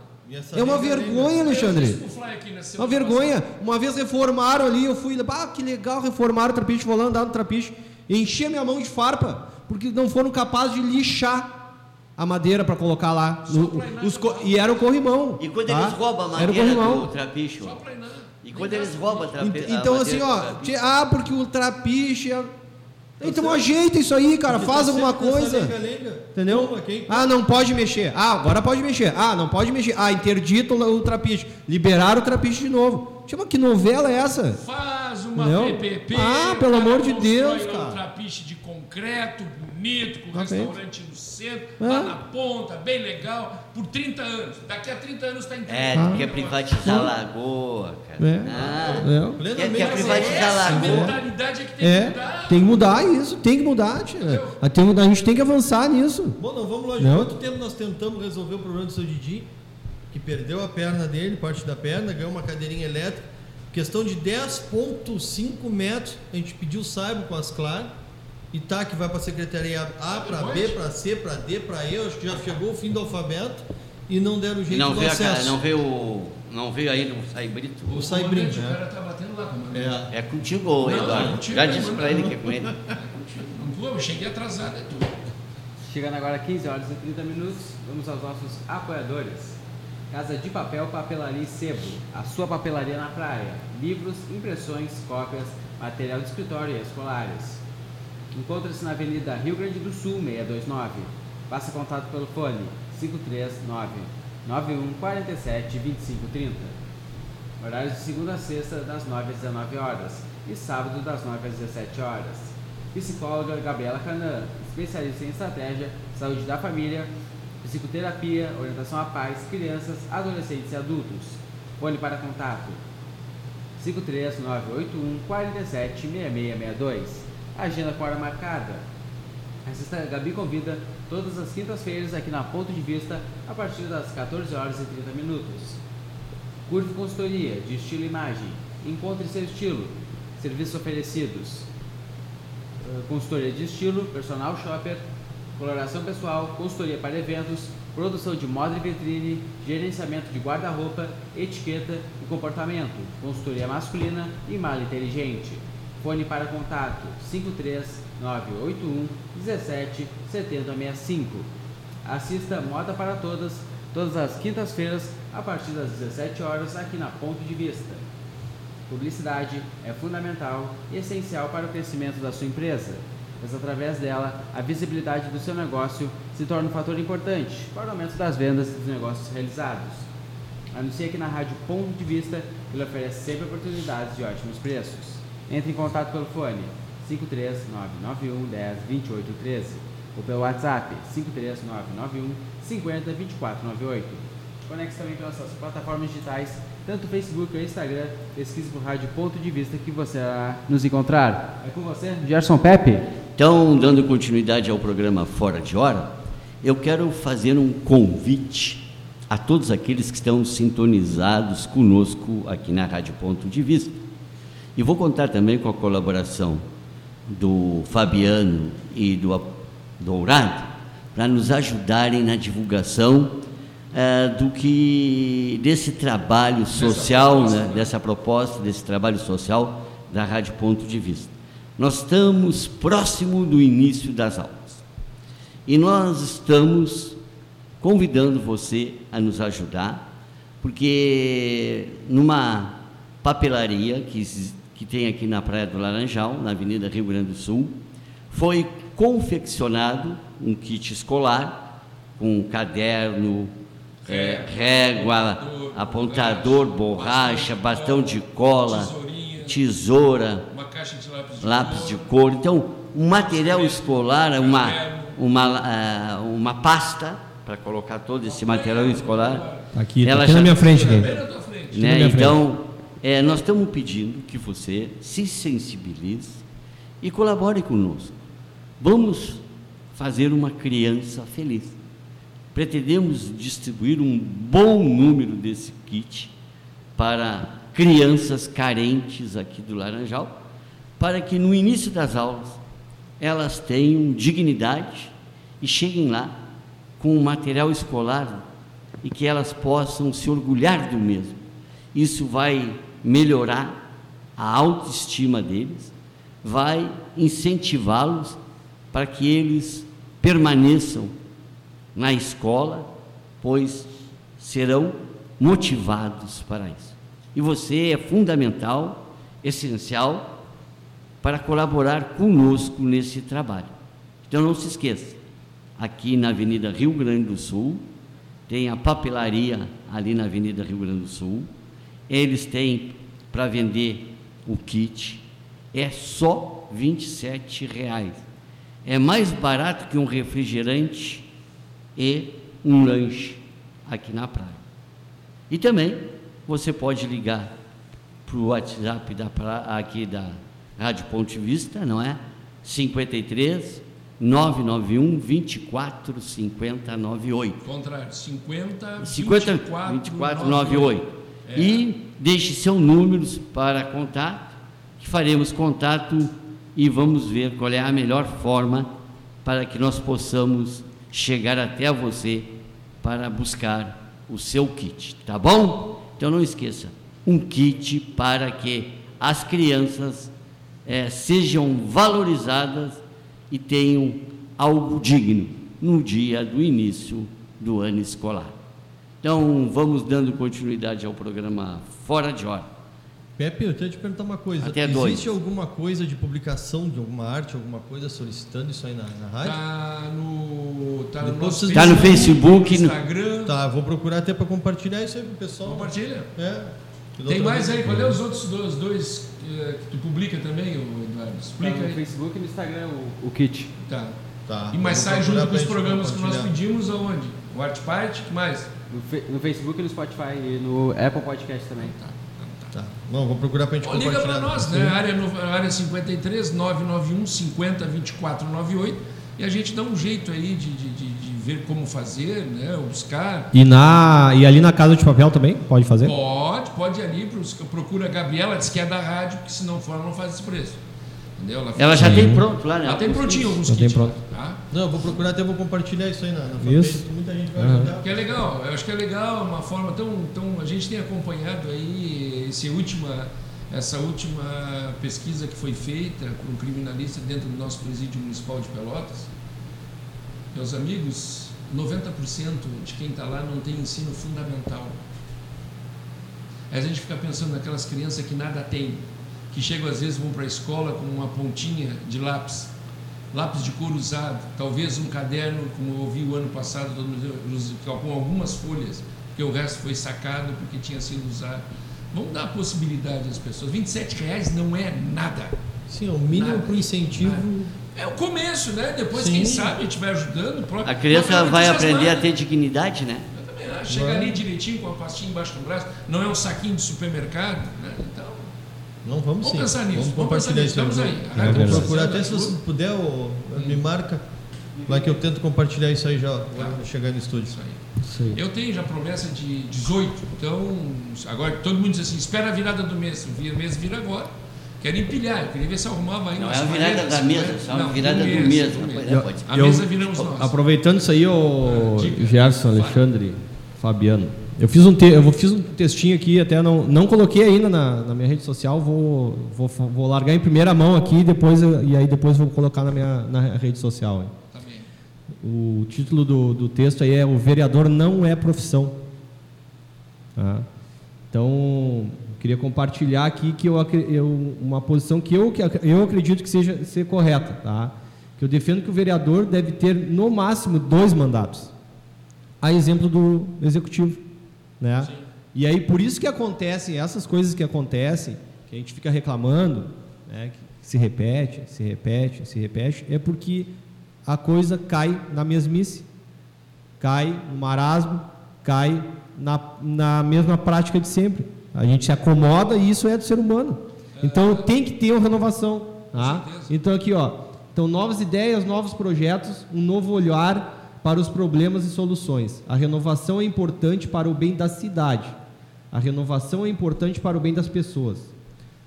S4: É uma vergonha, Alexandre.
S5: na
S4: Uma vergonha. Uma vez reformaram ali, eu fui, ah, que legal, reformaram o trapiche, vou lá andar no trapiche. Enchi a minha mão de farpa, porque não foram capazes de lixar a madeira para colocar lá. No- os co- e era o corrimão.
S2: E quando
S4: tá?
S2: eles roubam a
S4: Era o
S2: madeira
S4: corrimão.
S2: do
S5: não.
S2: E quando eles roubam a trape...
S4: Ent- Então,
S2: a
S4: assim,
S2: madeira
S4: ó,
S2: trapiche,
S4: ah, porque o trapiche. é- Então, ajeita isso aí, cara, faz
S3: tá
S4: alguma coisa. Entendeu?
S3: Toma, quem-
S4: Ah, não pode mexer. Ah, agora pode mexer. Ah, não pode mexer. Ah, interdito o trapiche. Liberaram o trapiche de novo. Chama que novela é essa?
S5: Faz uma
S4: Não.
S5: PPP.
S4: Ah, pelo amor de Deus, cara.
S5: Um trapiche de concreto, bonito, com
S4: Tá
S5: restaurante no centro,
S4: É.
S5: lá na ponta, bem legal, por 30 anos. Daqui a 30 anos está entregue.
S2: É, tu quer privatizar a lagoa, cara.
S4: É.
S2: Ah,
S4: É.
S2: quer,
S3: Plenamente.
S2: quer privatizar a
S5: Essa
S2: lagoa.
S5: mentalidade é que tem que
S4: É,
S5: mudar.
S4: tem que mudar isso, tem que mudar, tia. A tem- a gente tem que avançar nisso.
S3: Bom, não vamos lá.
S4: Não.
S3: Quanto tempo nós tentamos resolver o problema do seu Didi? Que perdeu a perna dele, parte da perna, ganhou uma cadeirinha elétrica. Questão de 10,5 metros. A gente pediu saiba com as claras. E tá, que vai para a secretaria A, para B, para C, para D, para E. Acho que já chegou o fim do alfabeto. E não deram
S2: E
S3: jeito
S2: não
S3: do
S2: veio, a,
S3: acesso.
S2: não veio, não veio ainda um saibrito.
S3: O Saibrim,
S5: comandante, O
S3: né?
S5: cara tá batendo lá, comandante.
S3: É.
S2: É contigo,
S5: Não,
S2: Eduardo.
S5: é contigo,
S2: Já
S5: é,
S2: disse
S5: mano.
S2: pra ele que é com ele.
S5: Não, pô, eu cheguei atrasado, é tudo.
S1: Chegando agora 15 horas e 30 minutos, vamos aos nossos apoiadores. Casa de Papel, Papelaria e Sebo, a sua papelaria na praia. Livros, impressões, cópias, material de escritório e escolares. Encontra-se na Avenida Rio Grande do Sul, 629. Faça contato pelo fone 539 9147 2530. Horários de segunda a sexta, das 9 às 19 horas e sábado, das 9 às 17 horas. Psicóloga Gabriela Canan, especialista em estratégia, saúde da família, psicoterapia, orientação a pais, crianças, adolescentes e adultos. Fone para contato 53981 47 6662. Agenda com hora marcada. Assista Gabi convida todas as quintas-feiras aqui na Ponto de Vista a partir das 14 horas e 30 minutos. Curve Consultoria de Estilo e Imagem. Encontre seu estilo. Serviços oferecidos: eh, consultoria de estilo, personal shopper, coloração pessoal, consultoria para eventos, produção de moda e vitrine, gerenciamento de guarda-roupa, etiqueta e comportamento, consultoria masculina e mala inteligente. Fone para contato 53981 17 7065. Assista Moda para Todas todas as quintas-feiras a partir das 17 horas aqui na Ponto de Vista. Publicidade é fundamental e essencial para o crescimento da sua empresa, pois através dela a visibilidade do seu negócio se torna um fator importante para o aumento das vendas dos negócios realizados. Anuncie aqui na Rádio Ponto de Vista, que lhe oferece sempre oportunidades de ótimos preços. Entre em contato pelo fone 53991 10 28 13 ou pelo WhatsApp 53991 50 24 98. Conecte também pelas nossas plataformas digitais, tanto Facebook ou Instagram. Pesquise por Rádio Ponto de Vista que você nos encontrar. É com você, Gerson Pepe.
S2: Então, dando continuidade ao programa Fora de Hora, eu quero fazer um convite a todos aqueles que estão sintonizados conosco aqui na Rádio Ponto de Vista. E vou contar também com a colaboração do Fabiano e do Dourado para nos ajudarem na divulgação eh, do que desse trabalho social,
S5: proposta,
S2: né,
S5: né?
S2: dessa proposta, desse trabalho social da Rádio Ponto de Vista. Nós estamos próximo do início das aulas e nós estamos convidando você a nos ajudar, porque numa papelaria que, que tem aqui na Praia do Laranjal, na Avenida Rio Grande do Sul, foi confeccionado um kit escolar com caderno, eh, régua, apontador, borracha, bastão de cola,
S5: Tesourinha.
S2: tesoura,
S5: Uma caixa de lápis de
S2: lápis
S5: cor.
S2: de cor. Então, um material escolar, uma, uma, ah, uma pasta para colocar todo esse material escolar.
S4: Aqui, tá
S2: Ela
S4: aqui
S2: já-
S4: na minha frente. Aqui.
S2: Né?
S4: minha frente.
S2: Então, é, nós estamos pedindo que você se sensibilize e colabore conosco. Vamos fazer uma criança feliz. Pretendemos distribuir um bom número desse kit para crianças carentes aqui do Laranjal, para que no início das aulas elas tenham dignidade e cheguem lá com o material escolar e que elas possam se orgulhar do mesmo. Isso vai melhorar a autoestima deles, vai incentivá-los para que eles permaneçam na escola, pois serão motivados para isso. E você é fundamental, essencial, para colaborar conosco nesse trabalho. Então não se esqueça, aqui na Avenida Rio Grande do Sul, tem a papelaria ali na Avenida Rio Grande do Sul. Eles têm para vender o kit, é só 27 reais. É mais barato que um refrigerante e um lanche aqui na praia. E também você pode ligar para o WhatsApp da aqui da Rádio Ponte Vista, não é? 53 991 24 50 98.
S5: Contrário, 50
S2: 50
S5: 24,
S2: 24 98.
S5: É.
S2: E deixe seu número para contato, que faremos contato e vamos ver qual é a melhor forma para que nós possamos chegar até você para buscar o seu kit, tá bom? Então não esqueça, um kit para que as crianças eh, sejam valorizadas e tenham algo digno no dia do início do ano escolar. Então, vamos dando continuidade ao programa Fora de Hora.
S3: Pepe, eu tenho que te perguntar uma coisa.
S2: Até
S3: Existe
S2: dois.
S3: alguma coisa de publicação de alguma arte, alguma coisa solicitando isso aí na, na rádio?
S5: Tá no, tá no nosso
S2: Tá no Facebook, no-
S5: Instagram.
S3: Tá, vou procurar até para compartilhar isso aí pro pessoal.
S5: Compartilha.
S3: É.
S5: Tem mais aí? Qual é os outros dois, dois eh, que tu publica também, Eduardo?
S1: Tá
S5: Explica
S1: no
S5: aí.
S1: Facebook e no Instagram o, o kit.
S5: Tá.
S3: Tá.
S5: E mais
S3: vou
S5: sai junto com os programas que nós pedimos aonde? O Art Party, que mais?
S1: No, Facebook, no Spotify e no Apple Podcast também.
S3: Tá. Não, vou procurar pra gente
S5: Ó,
S3: compartilhar.
S5: liga para nós, né? Área, no- área 53 991 50 24 98 e a gente dá um jeito aí de, de, de, de ver como fazer, né? Ou buscar.
S4: E, na, e ali na Casa de Papel também? Pode fazer?
S5: Pode, pode ir ali, procura a Gabriela, diz que é da rádio, porque se não for, ela não faz esse preço. Entendeu?
S2: Ela já
S4: Sim.
S2: tem pronto lá, né?
S5: Ela tem prontinho alguns
S4: Já tem
S5: kits,
S4: pronto.
S5: tá?
S3: Não, eu vou procurar até vou compartilhar isso aí na, na
S4: Isso.
S3: fanpage, que muita gente vai ajudar.
S5: Que é legal, eu acho que é legal, uma forma tão, tão. A gente tem acompanhado aí esse última, essa última pesquisa que foi feita por um criminalista dentro do nosso presídio municipal de Pelotas. Meus amigos, 90% de quem está lá não tem ensino fundamental. Aí a gente fica pensando naquelas crianças que nada tem, que chegam às vezes vão para a escola com uma pontinha de lápis, lápis de cor usado, talvez um caderno, como eu ouvi o ano passado, todo mundo- com algumas folhas, porque o resto foi sacado porque tinha sido usado. Vamos dar a possibilidade às pessoas. 27 reais não é nada.
S3: Sim, é o mínimo
S5: Nada.
S3: para incentivo.
S5: É o começo, né? Depois,
S3: Sim.
S5: quem sabe, a gente vai ajudando. o próprio-
S2: A criança
S5: Não,
S2: vai aprender a ter dignidade, né?
S5: Eu também acho. Chega ali direitinho com a pastinha embaixo do braço, não é um saquinho de supermercado, né? Então,
S3: Não, vamos
S5: Vamos
S3: sim.
S5: pensar nisso,
S3: Vamos
S5: vamos pensar
S3: compartilhar
S5: nisso,
S3: isso
S5: estamos aí.
S3: Vou
S4: precisa
S3: procurar até se você
S5: ajuda.
S3: puder, ô, me marca. Vai que eu tento compartilhar isso aí já quando chegar no estúdio.
S5: isso aí.
S4: Isso aí.
S5: Eu tenho já promessa de 18, então agora todo mundo diz assim, espera a virada do mês, o mês vira agora. Quero empilhar, eu queria ver se arrumava aí
S2: Não é a virada
S5: 40,
S2: da mesa,
S5: 50.
S2: só a
S5: Não,
S2: virada do
S5: do mês. A mesa viramos nós.
S4: Aproveitando isso aí, o
S5: Ah.
S4: Gerson, Alexandre, Fabiano. Eu fiz um, te, eu fiz um textinho aqui, até não, não coloquei ainda na, na minha rede social, vou, vou, vou largar em primeira mão aqui e, depois, e aí depois vou colocar na minha na rede social. hein.
S5: Tá.
S4: O título do, do texto aí é O Vereador Não é Profissão. Tá? Então, queria compartilhar aqui que eu, eu- uma posição que eu, que eu acredito que seja ser correta. Tá? Que eu defendo que o vereador deve ter, no máximo, dois mandatos. A exemplo do executivo. Né? E aí, por isso que acontecem essas coisas que acontecem, que a gente fica reclamando, né? que se repete, se repete, se repete, é porque a coisa cai na mesmice, cai no marasmo, cai na, na mesma prática de sempre. A gente se acomoda e isso é do ser humano. Então tem que ter uma renovação. Tá? Então aqui, ó, então novas ideias, novos projetos, um novo olhar para os problemas e soluções. A renovação é importante para o bem da cidade. A renovação é importante para o bem das pessoas.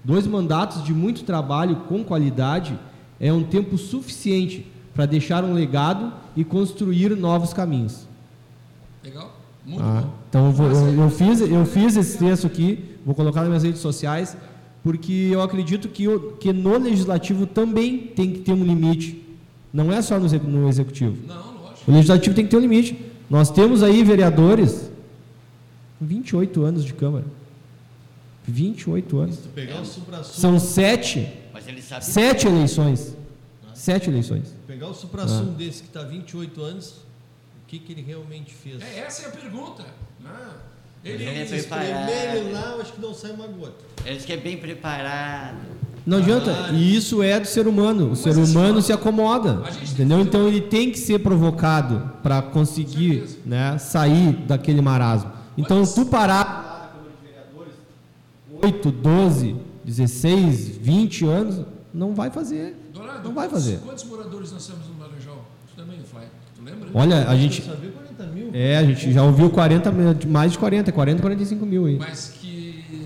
S4: Dois mandatos de muito trabalho com qualidade é um tempo suficiente para deixar um legado e construir novos caminhos.
S5: Legal? Muito
S4: Ah,
S5: bom.
S4: então eu, vou- eu- eu fiz, eu fiz esse texto aqui, vou colocar nas minhas redes sociais, porque eu acredito que, o- que no legislativo também tem que ter um limite. Não é só no, exec- no executivo.
S5: Não.
S4: O legislativo tem que ter um limite. Nós temos aí vereadores com 28 anos de Câmara. 28 anos.
S3: Se tu pegar o
S4: São sete,
S2: Mas ele sabe.
S4: sete eleições. Sete eleições.
S3: pegar o supra-sumo
S4: Ah.
S3: desse que está 28 anos, o que, que ele realmente fez?
S5: É, essa é a pergunta. né?
S2: Ele
S5: Ele,
S2: é
S3: Se
S2: preparado.
S3: ele lá, eu acho que não sai uma gota.
S2: Ele que é bem preparado.
S4: Não adianta. E isso é do ser humano. O ser humano se acomoda. Entendeu? Então ele tem que ser provocado para conseguir né, sair daquele marasmo. Então tu parar 8, 12, 16, 20 anos, não vai fazer.
S5: Dourado,
S4: Não vai
S5: quantos-
S4: fazer.
S5: Quantos moradores nós temos no Laranjal? Tu também, Fly. Tu lembra?
S4: Olha, a gente.
S3: Eu sabia 40 mil.
S4: É, a gente já ouviu 40, mais de 40, 40, 45 mil aí.
S5: Mas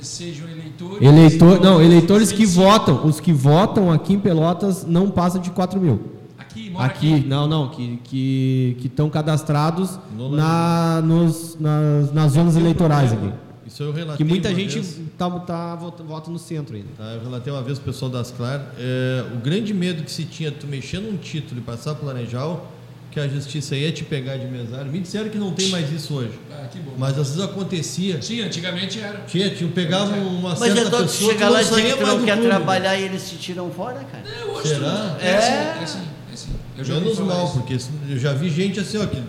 S5: sejam eleitores.
S4: Eleitor, não, eleitores que votam, os que votam aqui em Pelotas não passam de 4 mil.
S5: Aqui, mora
S4: Aqui,
S5: aqui.
S4: não, não, que que que estão cadastrados
S3: No
S4: na, nos, nas, nas zonas eleitorais aqui.
S3: Isso eu relatei
S4: Que muita
S3: uma
S4: gente
S3: vez.
S4: tá, tá, vota, vota no centro ainda.
S3: Tá, eu relatei uma vez pro pessoal das Clar, é, o grande medo que se tinha tu mexer num título e passar pro Laranjal, que a justiça ia te pegar de mesário. Me disseram que não tem mais isso hoje.
S5: Ah, que bom.
S3: Mas às vezes acontecia.
S5: Sim, antigamente era.
S3: Tinha, tinha, pegava uma
S2: Mas
S3: certa
S2: é
S3: pessoa
S2: chegar
S3: que
S2: lá
S3: não
S2: e dizer
S3: saía
S2: que não quer
S3: clube.
S2: trabalhar e eles te tiram fora, cara.
S5: É, eu acho
S3: Será?
S5: que- É, assim, é assim, é assim. Eu já
S3: Menos mal,
S5: isso.
S3: porque eu já vi gente assim, ó, que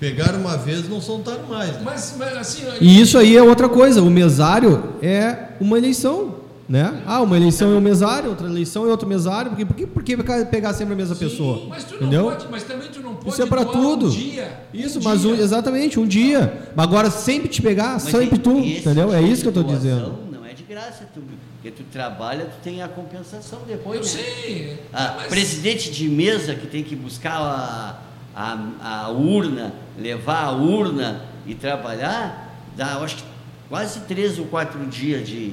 S3: pegaram uma vez e não soltaram mais. Né?
S5: Mas, mas assim,
S4: E isso aí é outra coisa. O mesário é uma eleição, né? Ah, uma eleição é um mesário, outra eleição é outro mesário. Por que, por que pegar sempre a mesma pessoa?
S5: mas tu não
S4: Entendeu?
S5: pode, mas também tu não pode
S4: Isso é pra
S5: doar
S4: tudo.
S5: um dia.
S4: Isso,
S5: um
S4: mas um-
S5: dia.
S4: exatamente, um dia. Mas agora sempre te pegar,
S2: Mas
S4: sempre
S2: e-
S4: tu, entendeu? É
S2: tipo
S4: isso que eu
S2: doação
S4: dizendo.
S2: Não é de graça, tu, porque tu trabalha, tu tem a compensação depois.
S5: Eu
S2: né?
S5: sei.
S2: Ah,
S5: mas-
S2: Presidente de mesa que tem que buscar a, a, a urna, levar a urna e trabalhar, dá, eu acho que quase três ou quatro dias de,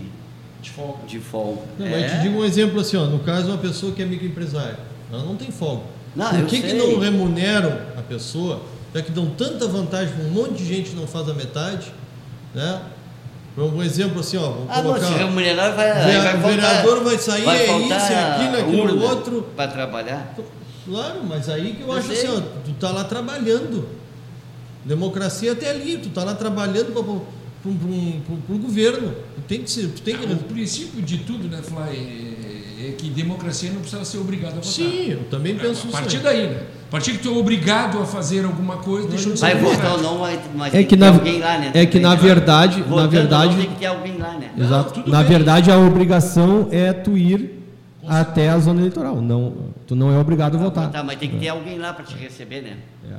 S5: De folga.
S2: de folga.
S3: Não,
S2: É.
S3: mas eu te digo um exemplo assim, ó, no caso uma pessoa que é microempresária, ela não tem folga.
S2: Não,
S3: Por que, que não remuneram a pessoa, já que dão tanta vantagem para um monte de gente que não faz a metade, né? Por um exemplo assim, ó, vamos
S2: Ah, não,
S3: colocar...
S2: se remunerar vai, aí vai
S3: o vereador vai sair,
S2: vai
S3: é isso, é aquilo, é aquilo, outro.
S2: Para trabalhar.
S3: Claro, mas aí que eu,
S2: Eu
S3: acho
S2: sei.
S3: assim, ó, tu tá lá trabalhando. Democracia até ali, tu tá lá trabalhando para o governo. Tem que ser, tem que
S5: Ah, o princípio de tudo, né, Fly, é, é que democracia não precisa ser obrigado a votar.
S3: Sim, eu também penso
S5: A
S3: isso.
S5: partir
S3: aí.
S5: daí, né? A partir que tu é obrigado a fazer alguma coisa, deixa de ser
S2: Vai votar ou não, vai, mas
S4: É
S2: tem
S4: que
S2: ter
S4: na,
S2: alguém lá, né?
S4: é que na verdade, na
S2: Votando não,
S4: verdade,
S2: tem que ter alguém lá, né?
S4: exato.
S5: tudo
S4: Na
S5: bem.
S4: verdade a obrigação é tu ir até a zona eleitoral. Não, tu não é obrigado a votar.
S2: Tá, mas tem que ter alguém lá para te receber, né?
S4: É.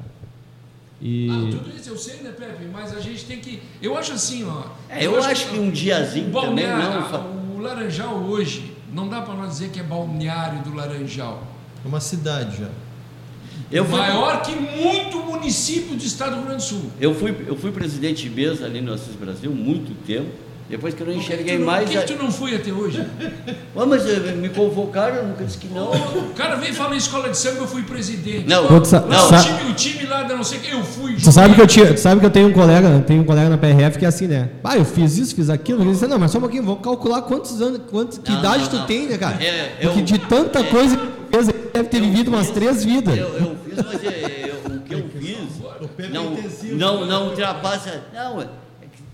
S4: E
S5: Ah, tudo isso eu sei, né, Pepe? Mas a gente tem que. Eu acho assim, ó.
S2: É, eu acho que um diazinho
S5: o
S2: também
S5: balneário-
S2: não.
S5: O Laranjal hoje, não dá para nós dizer que é balneário do Laranjal.
S3: É uma cidade já.
S2: Eu fui,
S5: Maior que muito município do estado do Rio Grande do Sul.
S2: eu fui, eu fui presidente de mesa ali no Assis Brasil muito tempo. Depois que eu não
S5: que
S2: enxerguei mais.
S5: Por que, que tu não foi até hoje?
S2: Ah, mas eh, me convocaram, eu nunca disse que não.
S5: O cara vem falar em escola de samba, eu fui presidente.
S2: Não,
S5: Não, o, time, o time lá da não sei quem, eu fui.
S4: Tu sabe que eu tinha, tu sabe que eu tenho um colega, tenho um colega na PRF que é assim, né? Ah, eu fiz isso, fiz aquilo. Ele disse, não, mas só um pouquinho, vou calcular quantos anos, quantos, que
S2: Não,
S4: idade
S2: não,
S4: tu
S2: não.
S4: tem, né, cara?
S2: É,
S4: Porque
S2: eu-
S4: de tanta
S2: é.
S4: coisa que tu fez, ele deve ter vivido umas três vidas.
S2: Eu, eu fiz, mas eh, eu- o que eu fiz
S3: O é
S2: não, não, não ultrapassa. Não, é que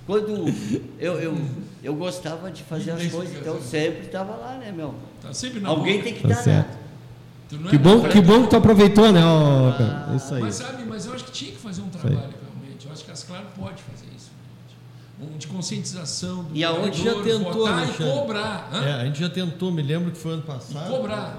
S2: quando eu, eu, eu gostava de fazer as coisas, então eu sempre estava lá, né, meu?
S5: Tá sempre na
S2: Alguém
S5: boca.
S2: tem que
S4: Tá
S2: estar, né?
S5: Tu não é
S4: Que
S5: na
S4: bom, que bom que tu aproveitou, né, ó, cara? É isso aí.
S5: Mas sabe, mas eu acho que tinha que fazer um trabalho realmente. Eu acho que as Claro pode fazer isso. realmente. Um de conscientização do
S2: E aonde
S3: já tentou,
S5: e cobrar. hã?
S3: É, a gente já tentou, me lembro que foi ano passado.
S5: Cobrar.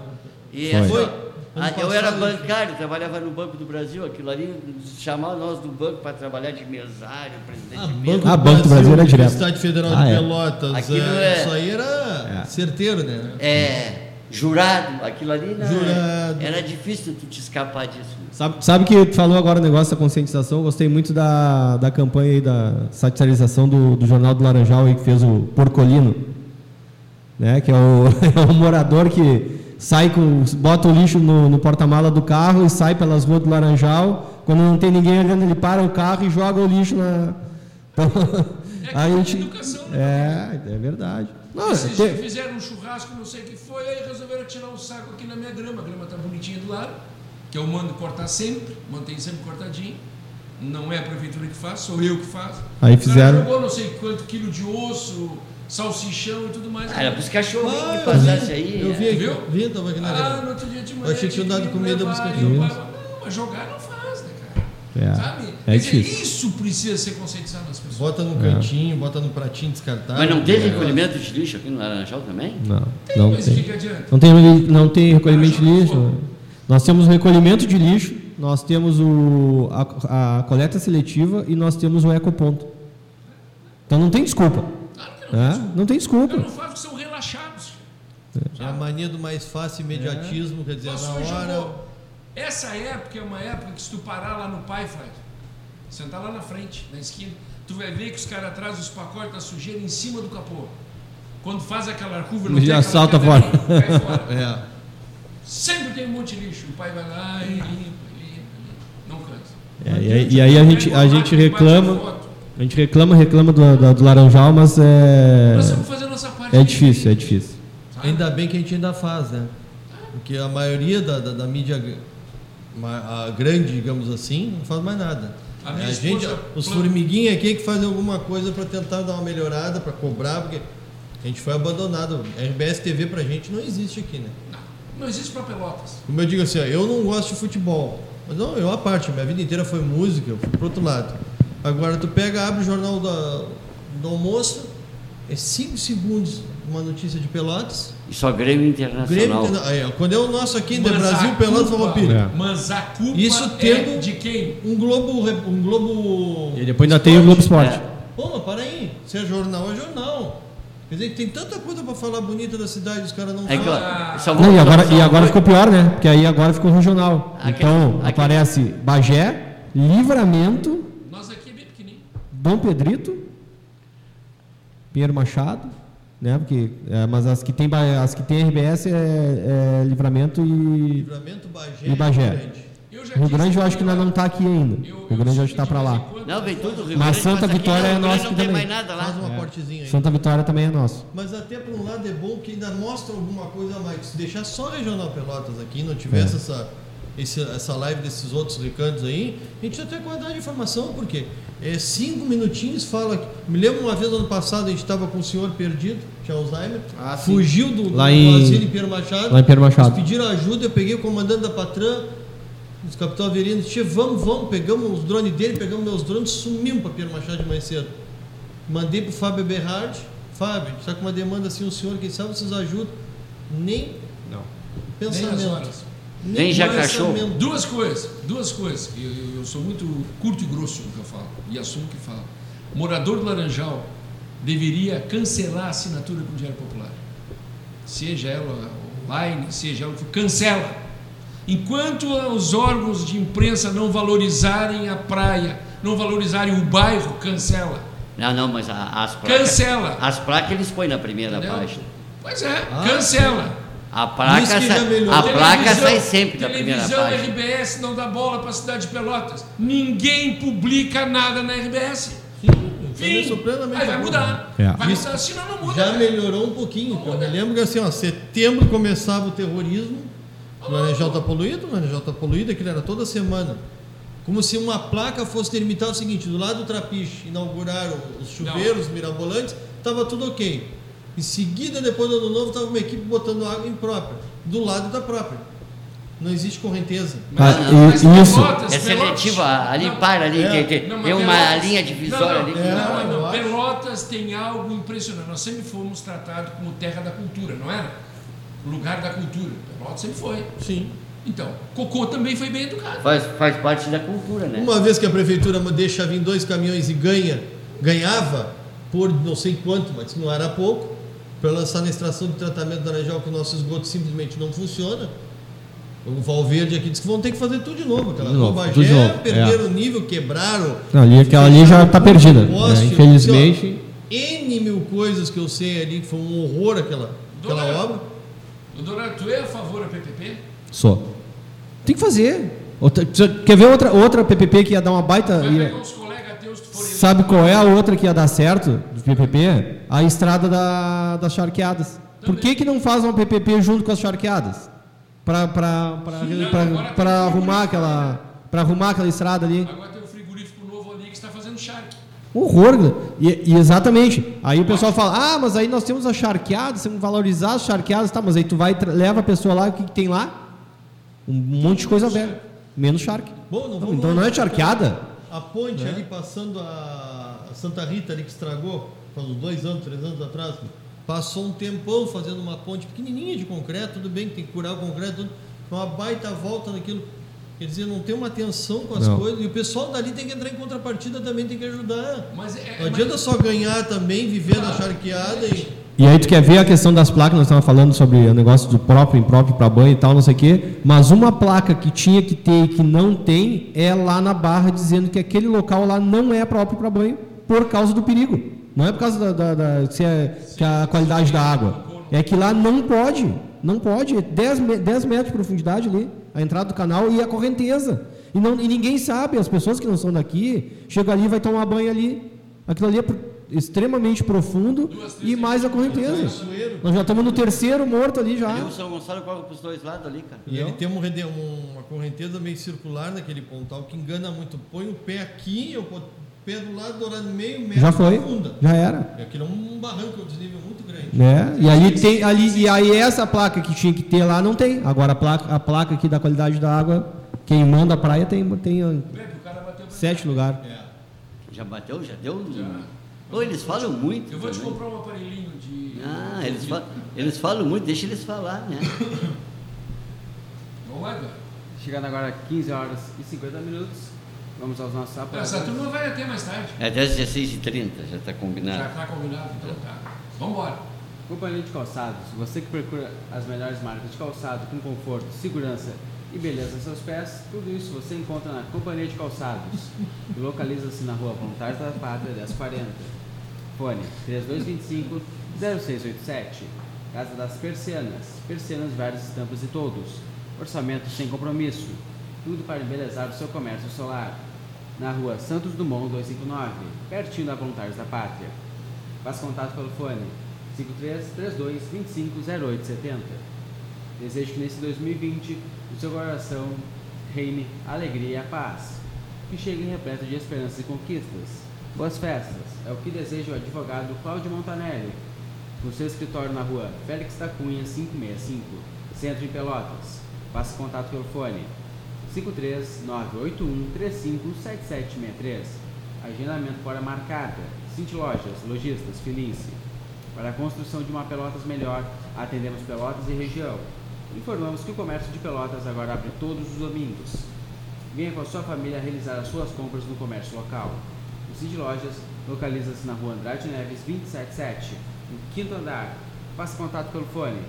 S2: E
S4: Foi.
S3: Foi.
S2: Ah, eu era bancário, trabalhava no Banco do Brasil, aquilo ali, chamavam nós do banco para trabalhar de mesário, presidente
S3: Ah,
S2: de mesa.
S4: Ah, Banco do Brasil era direto.
S3: Universidade Federal
S4: Ah,
S3: de
S4: é.
S3: Pelotas.
S2: Aquilo
S3: é,
S2: é-
S3: Isso aí era
S4: É.
S3: certeiro, né?
S2: É, jurado, aquilo ali não,
S3: Jurado.
S2: era difícil tu te escapar disso.
S4: Sabe, sabe que tu falou agora o negócio da conscientização? Eu gostei muito da, da campanha aí da satirização do, do Jornal do Laranjal aí, que fez o Porcolino. Né? Que é o, é o morador que sai com. bota o lixo no, no porta-mala do carro e sai pelas ruas do Laranjal. Quando não tem ninguém olhando, ele para o carro e joga o lixo na.
S5: É
S4: a
S5: que
S4: gente.
S5: educação, né?
S4: É, é verdade. Não,
S5: Esses
S4: tem-
S5: fizeram um churrasco, não sei o que foi, aí resolveram tirar um saco aqui na minha grama. A grama tá bonitinha do lado, que eu mando cortar sempre, mantenho sempre cortadinho. Não é a prefeitura que faz, sou eu que faço.
S4: Aí fizeram-
S5: jogou não sei quanto quilo de osso, salsichão e tudo mais.
S2: Ah, era pros cachorros
S3: Ah,
S2: que passasse aí.
S3: Eu vi
S2: é.
S3: aqui,
S5: Viu?
S3: vi, tava aqui na
S5: Ah, no outro dia de manhã.
S3: Eu achei que tinha dado comida pros cachorros.
S5: Não, mas jogar não faz, né, cara?
S4: É,
S5: Sabe?
S4: é
S5: Quer dizer,
S4: difícil.
S5: isso precisa ser conscientizado nas pessoas.
S3: Bota no
S4: É.
S3: cantinho, bota no pratinho descartável.
S2: Mas não tem recolhimento de lixo aqui no Laranjal também?
S4: Não, não
S5: mas
S4: tem.
S5: que adianta?
S4: Não tem, não tem recolhimento de lixo. Nós temos o recolhimento de lixo, nós temos o, a, a coleta seletiva e nós temos o ecoponto. Então não tem desculpa.
S5: Que não.
S4: tem desculpa.
S5: caras não porque são relaxados.
S3: É a mania do mais fácil imediatismo, quer dizer,
S5: Nossa,
S3: na
S5: eu
S3: hora.
S5: vou- Essa época é uma época que se tu parar lá no Pai, Fred, sentar lá na frente, na esquina, tu vai ver que os caras trazem os pacotes da sujeira em cima do capô. Quando faz aquela curva, não
S4: Já salta
S5: cadelinha, cai fora.
S3: É.
S5: Sempre tem um monte de lixo. O pai vai lá e limpa, limpa, limpa. Não cansa.
S4: É, e, aí- e aí a gente, a gente reclama,
S5: foto.
S4: A gente reclama, reclama do, do, do Laranjal, mas é,
S5: Nós temos que fazer a nossa parte.
S4: é difícil, é difícil.
S5: sabe?
S3: Ainda bem que a gente ainda faz, né? Porque a maioria da, da, da mídia a grande, digamos assim, não faz mais nada.
S5: A
S3: É
S5: minha
S3: a gente, os formiguinhos aqui que fazem alguma coisa para tentar dar uma melhorada, para cobrar, porque a gente foi abandonado. RBS TV pra gente não existe aqui, né?
S5: Não, não existe para Pelotas.
S3: Como eu digo assim, ó, eu não gosto de futebol. Mas não, eu a parte, minha vida inteira foi música, eu fui pro outro lado. Agora tu pega, abre o jornal da, do almoço, é 5 segundos uma notícia de Pelotas.
S2: E só Grêmio
S3: Grêmio,
S2: Internacional.
S3: Interna- aí, ó, quando é o nosso aqui,
S5: Mas
S3: Brasil, Pelotas, Farroupilha.
S4: É.
S5: Mas a culpa
S3: Isso
S5: é
S3: tendo-
S5: de quem?
S3: Um Globo, um Globo.
S4: E depois ainda tem o Globo Esporte.
S2: É.
S3: Pô, mas para aí, se é jornal, é jornal. Quer dizer, tem tanta coisa para falar bonita da cidade, os caras não
S2: É
S3: falam.
S4: Não, e agora, e agora ficou pior, né? Porque aí agora ficou regional.
S2: Aquele-
S4: Então
S2: aquele-
S4: aparece Bagé, Livramento,
S5: Nós aqui é bem pequenininho.
S4: Dom Pedrito, Pinheiro Machado, né? Porque, é, mas as que tem as que tem RBS é, é Livramento e
S3: Livramento, Bagé
S4: E Bagé.
S3: Rio Grande.
S5: Eu já
S4: Rio
S5: quis
S4: Grande eu acho que ainda não está aqui ainda.
S5: Eu-
S4: Rio Grande eu acho que está para lá.
S2: Não, vem tudo. Rio
S4: Mas Santa Vitória
S2: não,
S4: é nosso
S2: Não
S4: aqui
S2: tem
S4: também.
S2: mais nada lá.
S3: Faz uma
S4: É.
S3: aí.
S4: Santa Vitória também é nosso.
S3: Mas até por um lado é bom que ainda mostra alguma coisa a mais. Se deixar só Regional Pelotas aqui, não tivesse
S4: É.
S3: essa, esse- essa live desses outros recantos aí, a gente até quadrar de informação, porque é cinco minutinhos fala. Me lembro uma vez ano passado, a gente estava com um senhor perdido, tinha Alzheimer,
S4: Ah,
S3: fugiu do,
S4: Lá
S3: do
S4: em-
S3: asilo em Pierre Machado.
S4: Lá em Pierre Machado.
S3: Eles pediram ajuda, eu peguei o comandante da Patran, o capitão Averino, disse, "Tia, vamos, vamos, pegamos os drones dele, pegamos meus drones, sumimos para Pierre Machado de manhã cedo. Mandei pro Fábio Berhard, Fábio, está com uma demanda assim, o senhor, quem sabe vocês ajudam. Nem
S4: Não.
S5: Nem as
S3: pensamento.
S5: horas.
S2: Nem já cachorro.
S5: Duas coisas, duas coisas. Eu, eu- eu sou muito curto e grosso no que eu falo e assumo que falo. O morador do Laranjal deveria cancelar a assinatura com o Diário Popular. Seja ela online, seja ela cancela. Enquanto os órgãos de imprensa não valorizarem a praia, não valorizarem o bairro, cancela.
S2: Não, não, mas as placas.
S5: Cancela.
S2: As placas eles põem na primeira
S5: Entendeu?
S2: página.
S5: Pois é,
S3: Ah,
S5: cancela.
S2: A placa, sai, a placa
S5: Televisão-
S2: sai sempre da primeira
S5: televisão
S2: página.
S5: RBS não dá bola para a cidade de Pelotas. Ninguém publica nada na RBS. Fim. Aí vai mudar.
S4: É.
S5: Vai
S3: Isso
S5: mudar, senão não muda.
S3: Já
S5: né?
S3: melhorou um pouquinho. Eu me lembro que assim, ó, setembro começava o terrorismo, o Laranjal tá poluído, o Laranjal tá poluído, aquilo era toda semana. Como se uma placa fosse delimitar o seguinte, do lado do Trapiche, inauguraram os chuveiros mirabolantes, estava tudo ok. Em seguida, depois do ano novo, estava uma equipe botando água imprópria, do lado da própria. Não existe correnteza.
S4: Ah,
S5: Mas
S4: e- isso.
S5: Pelotas,
S2: É
S5: Pelotas-
S2: seletiva, ali
S5: Não,
S2: para ali,
S3: É.
S2: tem, tem-
S5: não, mas
S2: tem uma
S5: Pelotas-
S2: linha divisória
S5: não, não,
S2: ali. que-
S3: É.
S5: Não, não, não. Pelotas tem algo impressionante. Nós sempre fomos tratados como terra da cultura, não era? Lugar da cultura. Pelotas sempre foi.
S3: Sim.
S5: Então, Cocô também foi bem educado.
S2: Faz, faz parte da cultura, né?
S3: Uma vez que a prefeitura deixa vir dois caminhões e ganha, ganhava por não sei quanto, mas não era pouco, para lançar na extração de tratamento do Laranjal que o nosso esgoto simplesmente não funciona. O Valverde aqui disse que vão ter que fazer tudo de novo. Aquela
S4: De novo, tudo de
S3: Bagé,
S4: novo,
S3: perderam o nível, quebraram.
S4: Não, ali, aquela ali já está perdida.
S3: fecharam o poste,
S4: É, infelizmente.
S3: ó, N mil coisas que eu sei ali, que foi um horror aquela, aquela
S5: Dona-
S3: obra.
S5: Doutora, tu é a favor da PPP?
S4: Só. Tem que fazer. Outra- quer ver outra, outra PPP que ia dar uma baita. Ia-. Sabe qual é a outra que ia dar certo PPP? A estrada da- das charqueadas. Por que, que não faz uma PPP junto com as charqueadas? Para
S5: Sim, agora tem
S4: arrumar
S5: frigorífico,
S4: aquela para arrumar aquela estrada ali.
S5: Agora tem o frigorífico charque.
S4: Horror. E, e exatamente. Aí o pessoal fala: ah, mas aí nós temos a charqueada, temos que valorizar as charqueadas, tá? Mas aí tu vai, leva a pessoa lá, o que, que tem lá? Um monte de coisa velha. Menos charque.
S3: Bom, não vamos
S4: então não é charqueada?
S3: A ponte ali passando a Santa Rita ali que estragou, faz uns dois anos, três anos atrás, passou um tempão fazendo uma ponte pequenininha de concreto, tudo bem que tem que curar o concreto, tudo, uma baita volta naquilo. Quer dizer, não tem uma atenção com as
S4: Não.
S3: coisas, e o pessoal dali tem que entrar em contrapartida também, tem que ajudar.
S5: Mas é,
S3: Não
S5: mas-
S3: adianta só ganhar também, viver na charqueada e.
S4: E aí tu quer ver a questão das placas, nós estávamos falando sobre o negócio do próprio, impróprio para banho e tal, não sei o quê, mas uma placa que tinha que ter e que não tem é lá na barra dizendo que aquele local lá não é próprio para banho por causa do perigo. Não é por causa da, da, da- se é, que a qualidade da água. É que lá não pode, não pode, é 10, me- 10 metros de profundidade ali, a entrada do canal e a correnteza. E, não, e ninguém sabe, as pessoas que não são daqui, chegam ali vai tomar banho ali. Aquilo ali é pro- extremamente profundo e mais a correnteza. Nós já estamos no terceiro morto ali já.
S2: O São Gonçalo corre para os dois lados ali, cara.
S3: E ele tem um um- uma correnteza meio circular naquele pontal que engana muito. Põe o pé aqui, eu boto o pé do lado, dourado meio metro
S4: Já foi,
S3: profunda.
S4: já era.
S3: E Aquilo é um barranco, um desnível muito grande.
S4: Né? E ali tem ali e aí essa placa que tinha que ter lá não tem. Agora a placa, a placa aqui da qualidade da água, quem manda a praia tem tem
S5: Pepe, o cara bateu pra
S4: sete lugares.
S3: É.
S2: Já bateu? Já deu? Ô, eles falam muito.
S5: Eu vou te
S2: também.
S5: comprar um aparelhinho de.
S2: Ah, eles, fa- eles falam muito, deixa eles falar, né?
S5: Vamos lá, cara.
S1: Chegando agora às 15 horas e 50 minutos. Vamos aos nossos
S5: Essa
S1: apoiadores.
S5: turma vai até mais tarde.
S2: É até às 16h30, já está
S5: Já
S2: combinado.
S5: está combinado, então tá. Vamos embora.
S1: Companhia de Calçados, você que procura as melhores marcas de calçado com conforto, segurança e beleza aos seus pés, tudo isso você encontra na Companhia de Calçados. Localiza-se na rua Voluntários da Pátria 1040. Fone 3225 0687. Casa das Persianas. Persianas várias estampas e todos. Orçamento sem compromisso. Tudo para embelezar o seu comércio solar. Na rua Santos Dumont 259, pertinho da Voluntários da Pátria. Faça contato pelo fone 53 32 25 0870. Desejo que nesse 2020 o seu coração reine alegria e a paz. Que chegue repleto de esperanças e conquistas. Boas festas. É o que deseja o advogado Cláudio Montanelli. No seu escritório na rua Félix da Cunha 565, Centro em Pelotas. Faça contato pelo fone 53 981 35 7763. Agendamento para marcada. Cinti Lojas, Lojistas, Felice. Para a construção de uma Pelotas melhor, atendemos Pelotas e região. Informamos que o comércio de Pelotas agora abre todos os domingos. Venha com a sua família realizar as suas compras no comércio local. O Cinti Lojas localiza-se na rua Andrade Neves 277, no quinto andar. Faça contato pelo fone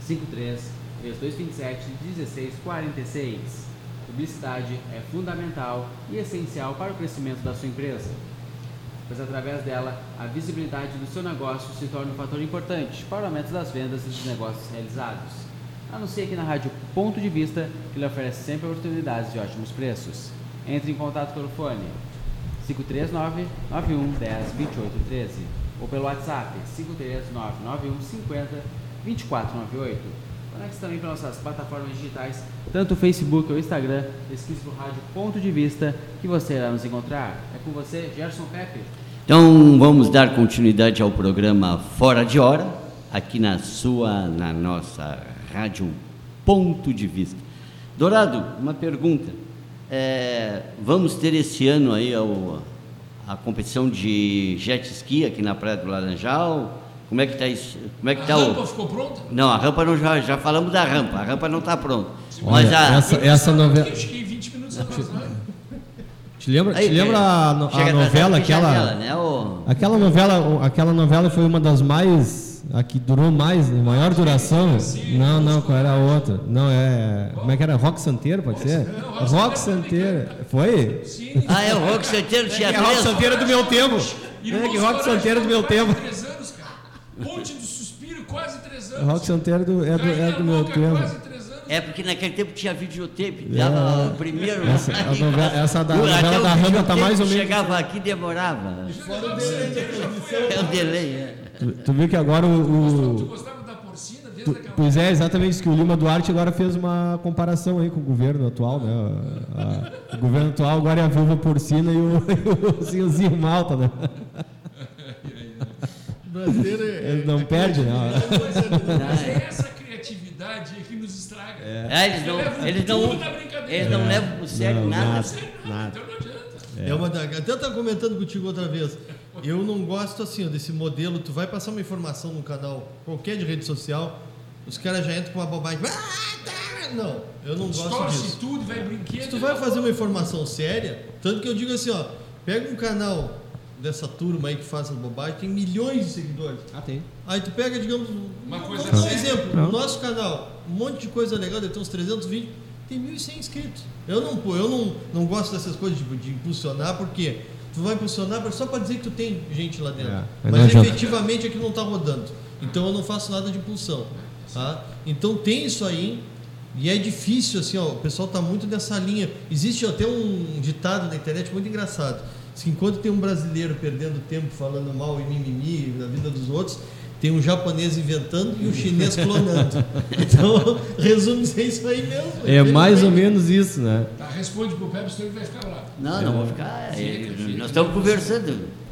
S1: 53 3227 1646. Publicidade é fundamental e essencial para o crescimento da sua empresa, pois através dela a visibilidade do seu negócio se torna um fator importante para o aumento das vendas e dos negócios realizados. Anuncie aqui na Rádio Ponto de Vista, que lhe oferece sempre oportunidades de ótimos preços. Entre em contato pelo fone 539 91 10 28 13 ou pelo WhatsApp 539 91 50 2498. Conecte também para nossas plataformas digitais, tanto o Facebook ou o Instagram, pesquise por Rádio Ponto de Vista, que você irá nos encontrar. É com você, Gerson Pepe.
S2: Então vamos dar continuidade ao programa Fora de Hora, aqui na sua, na nossa rádio Ponto de Vista. Dourado, uma pergunta. É, vamos ter esse ano aí o- a competição de jet ski aqui na Praia do Laranjal? Como é que está isso? Como é que
S5: A
S2: está
S5: rampa
S2: o...
S5: ficou pronta?
S2: Não, a rampa não, já, já falamos da rampa, a rampa não está pronta. Mas
S4: Olha,
S2: a...
S4: essa, essa novela.
S5: Eu cheguei 20 minutos atrasado.
S4: Te lembra,
S2: Aí,
S4: te lembra a, no- a
S2: atrasado
S4: novela aquela?
S2: né, ô?
S4: Aquela novela, aquela novela foi uma das mais a que durou mais, maior duração. Não, não, qual era a outra? Não é, como é que era? Rock Santeiro, pode ser? Rock Santeiro. Foi?
S5: Sim.
S2: Ah, é o Rock Santeiro tinha
S4: É Rock. Santeiro do meu tempo. É que Rock Santeiro do meu
S5: quase
S4: tempo.
S5: três anos, cara. Ponte do Suspiro, quase três anos.
S4: Rock Santeiro do, é, do, é do meu tempo.
S2: É porque naquele tempo tinha videotape, dava o primeiro.
S4: É. Essa- a novela- essa da- novela da Rampa tá
S2: videotape
S4: mais ou menos-
S2: Chegava aqui demorava. É o delay, é.
S4: Tu, tu viu que agora o,
S5: Tu
S4: o-
S5: gostava da porcina desde
S4: Tu-
S5: aquela
S4: Pois é, exatamente isso que o Lima Duarte agora fez uma comparação aí com o governo atual, né? A- a- o governo atual agora é a viúva porcina e o, e o senhorzinho malta, né?
S3: Brasileiro é.
S4: Ele não perde, né?
S5: Mas é essa criatividade que nos estraga.
S2: É, eles não,
S5: Levam
S2: eles não, eles não levam por sério
S4: Não,
S2: nada.
S4: nada.
S5: Sério, não,
S4: Nada.
S5: Então não adianta.
S3: É uma. Até eu estava comentando contigo outra vez. Eu não gosto assim, desse modelo. Tu vai passar uma informação no canal, qualquer de rede social, os caras já entram com uma bobagem. Ah, tá! Não, eu não gosto
S5: Distorce
S3: disso.
S5: tudo, vai brinquedo.
S3: Se tu vai fazer uma informação séria, tanto que eu digo assim, ó, pega um canal dessa turma aí que faz essa bobagem, tem milhões de seguidores.
S4: Ah, tem.
S3: Aí tu pega, digamos,
S5: Uma coisa
S3: vamos dar um exemplo,
S4: Não.
S3: no nosso canal, um monte de coisa legal, deve ter uns 300 vídeos, tem 1.100 inscritos. Eu não, eu não, não gosto dessas coisas de, de impulsionar, porque tu vai impulsionar só para dizer que tu tem gente lá dentro.
S4: É, mas
S3: efetivamente aquilo não está rodando. Então eu não faço nada de impulsão. Tá? Então tem isso aí. E é difícil, assim, ó, o pessoal está muito nessa linha. Existe até um ditado na internet muito engraçado. Diz que enquanto tem um brasileiro perdendo tempo falando mal e mimimi na vida dos outros, tem um japonês inventando e um chinês clonando. Então, resume-se a isso aí mesmo.
S4: É mais ou menos isso, né?
S5: Tá, responde pro Pepe, senão ele vai ficar lá.
S2: Não, não vou ficar.
S5: Fica,
S2: eh,
S5: fica.
S2: Nós estamos conversando.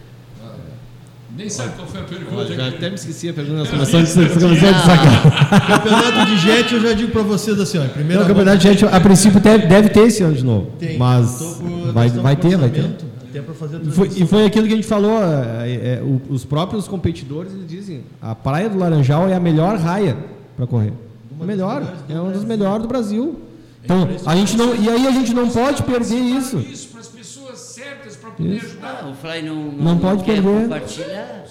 S5: Nem sabe qual foi a pergunta.
S4: Olha, já até me esqueci a pergunta. Nós começamos de começamos de sacar.
S3: Campeonato de jet, eu já digo para vocês assim, ó, em primeira
S4: Não, o campeonato de gente, a princípio deve, deve ter esse ano de novo.
S3: Tem.
S4: Mas
S3: com-
S4: vai, vai ter, vai ter.
S3: Até para fazer a
S4: E foi, e foi aquilo que a gente falou, é, é, o- os próprios competidores eles dizem, a Praia do Laranjal é a melhor raia para correr.
S3: Uma
S4: melhor, é uma das melhores do Brasil. Então, a gente não, e aí a gente não pode perder isso.
S5: Isso para as pessoas certas para poder
S4: Isso.
S5: ajudar.
S2: Ah, o Fly não,
S4: Não pode
S2: quer
S4: perder.
S2: compartilhar.